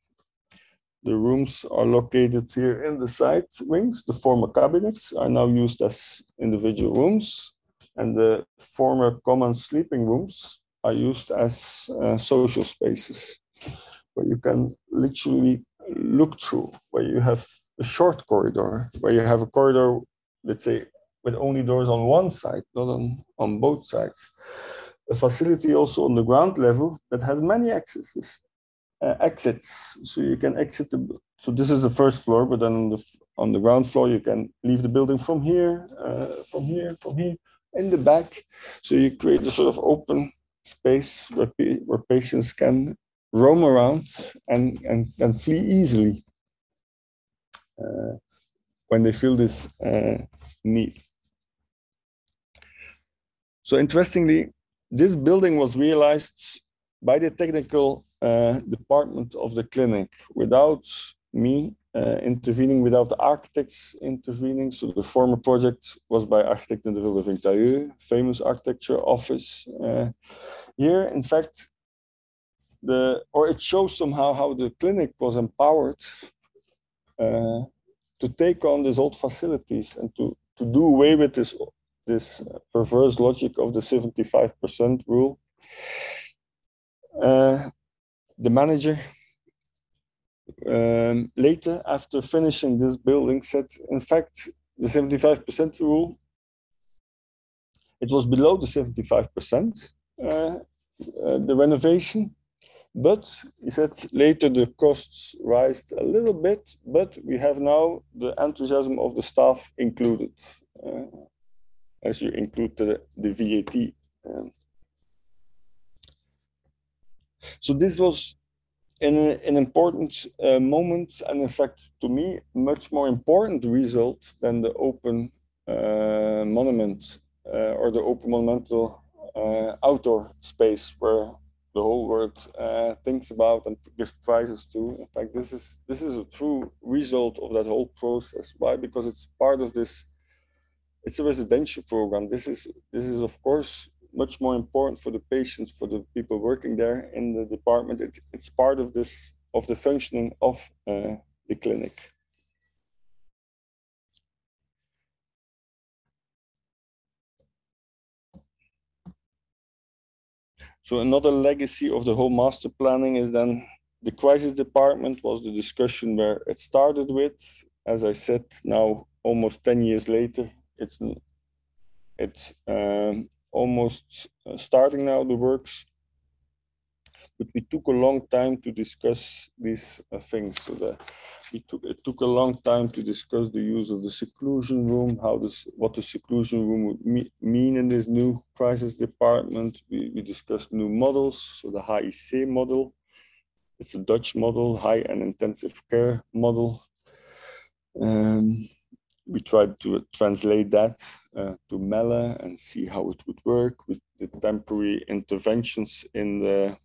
The rooms are located here in the side wings. The former cabinets are now used as individual rooms, and the former common sleeping rooms are used as uh, social spaces where you can literally look through, where you have a short corridor, where you have a corridor let's say, with only doors on one side, not on, on both sides. A facility also on the ground level that has many accesses, uh, exits. So you can exit the, so this is the first floor, but then on the, on the ground floor, you can leave the building from here, uh, from here, from here, in the back. So you create a sort of open space where, where patients can roam around and, and, and flee easily. Uh, when they feel this uh, need. So interestingly, this building was realized by the technical uh, department of the clinic without me uh, intervening, without the architects intervening. So the former project was by Architecten de Vylder Vinck Taillieu, famous architecture office. Uh, here, in fact, the or it shows somehow how the clinic was empowered uh, to take on these old facilities and to, to do away with this, this perverse logic of the 75% rule. uh, the manager um, later, after finishing this building, said, in fact, the 75% rule, it was below the 75%, uh, uh, the renovation. But he said later the costs rise a little bit, but we have now the enthusiasm of the staff included, uh, as you include the, the VAT. Um. So this was in a, an important uh, moment, and in fact, to me, much more important result than the open uh, monument uh, or the open monumental uh, outdoor space where the whole world uh, thinks about and gives prizes to. In fact, this is this is a true result of that whole process. Why? Because it's part of this. It's a residential program. This is this is of course much more important for the patients, for the people working there in the department. It, it's part of this, of the functioning of uh, the clinic. So another legacy of the whole master planning is then the crisis department was the discussion where it started with. As I said, now almost 10 years later, it's it's um, almost uh, starting now the works but we took a long time to discuss these uh, things. So that it took it took a long time to discuss the use of the seclusion room, how this what the seclusion room would me, mean in this new crisis department. We, we discussed new models, so the HIC model, it's a Dutch model, high and intensive care model. Um, we tried to translate that uh, to Melle and see how it would work with the temporary interventions in the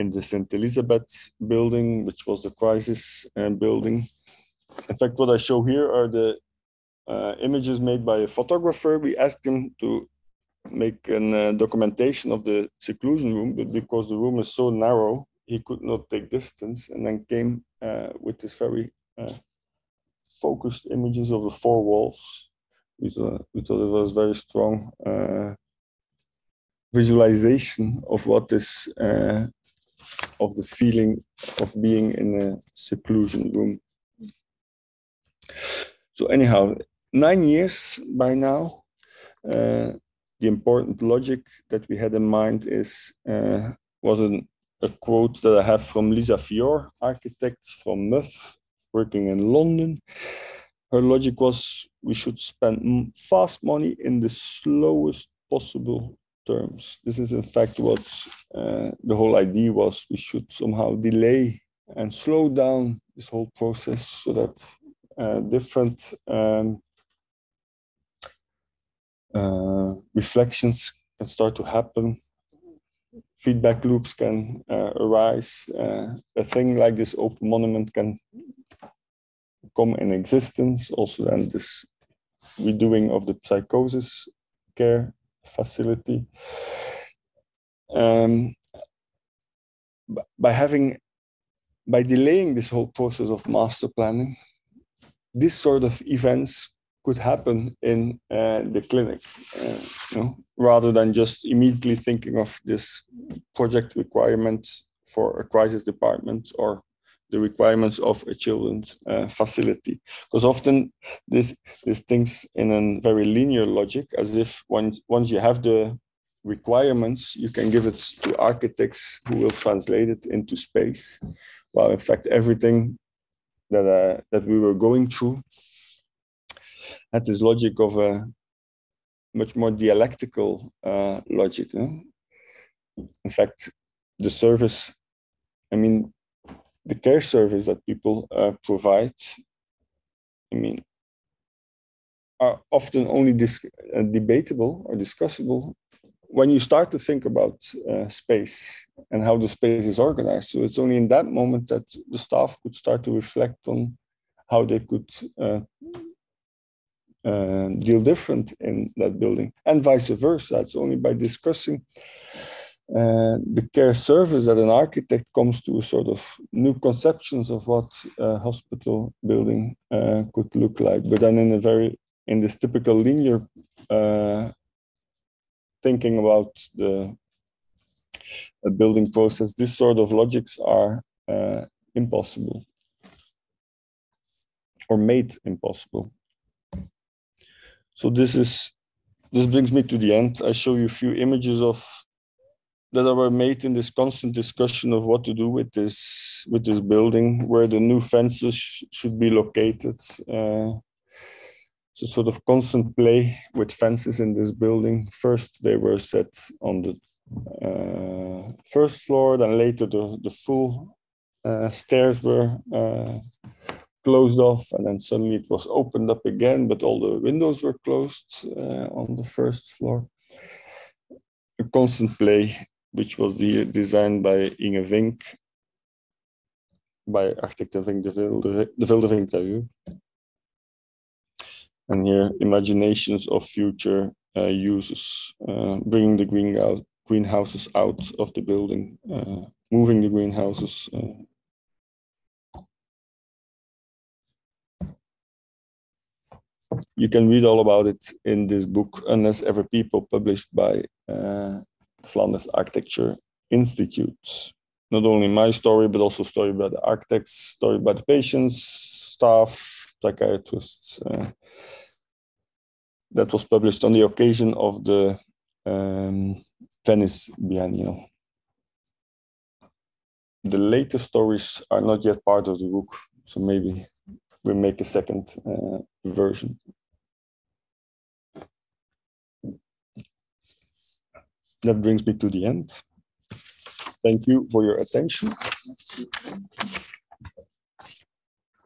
in the St. Elizabeth building, which was the crisis uh, building. In fact, what I show here are the uh, images made by a photographer. We asked him to make a uh, documentation of the seclusion room, but because the room is so narrow, he could not take distance and then came uh, with this very uh, focused images of the four walls. We thought, we thought it was very strong uh, visualization of what is uh, of the feeling of being in a seclusion room. So anyhow, nine years by now. Uh, the important logic that we had in mind is uh, was an, a quote that I have from Lisa Fior, architect from MUF, working in London. Her logic was we should spend fast money in the slowest possible terms. This is in fact what uh, the whole idea was. We should somehow delay and slow down this whole process so that uh, different um, uh, reflections can start to happen feedback loops can uh, arise. Uh, a thing like this open monument can come in existence. Also, then this redoing of the psychosis care facility. Um, by having, by delaying this whole process of master planning, this sort of events could happen in uh, the clinic, uh, you know, rather than just immediately thinking of this project requirements for a crisis department or the requirements of a children's uh, facility. Because often this this thinks in a very linear logic, as if once once you have the requirements, you can give it to architects who will translate it into space. Well, in fact everything that uh, that we were going through had this logic of a much more dialectical uh, logic. In fact, the service, I mean, the care service that people uh, provide, I mean, are often only uh, debatable or discussable when you start to think about uh, space and how the space is organized. So it's only in that moment that the staff could start to reflect on how they could uh, uh, deal different in that building, and vice versa. It's only by discussing uh, the care service that an architect comes to sort of new conceptions of what a hospital building uh, could look like, but then in a very in this typical linear uh, thinking about the building process, this sort of logics are impossible or made impossible. So this is this brings me to the end. I show you a few images of that were made in this constant discussion of what to do with this with this building, where the new fences sh should be located. Uh, it's a sort of constant play with fences in this building. First, they were set on the uh, first floor, then later the, the full uh, stairs were uh, closed off, and then suddenly it was opened up again, but all the windows were closed uh, on the first floor. A constant play, which was the, designed by Inge Vinck, by architect Vinck de Vylder, de Vylder Vinck And here, imaginations of future uh, uses, uh, bringing the greenhouse, greenhouses out of the building, uh, moving the greenhouses uh, you can read all about it in this book, Unless Ever People, published by uh, Flanders Architecture Institute. Not only my story, but also story by the architects, story by the patients, staff, psychiatrists. Uh, that was published on the occasion of the um, Venice Biennial. The latest stories are not yet part of the book, so maybe we make a second uh, version. That brings me to the end. Thank you for your attention.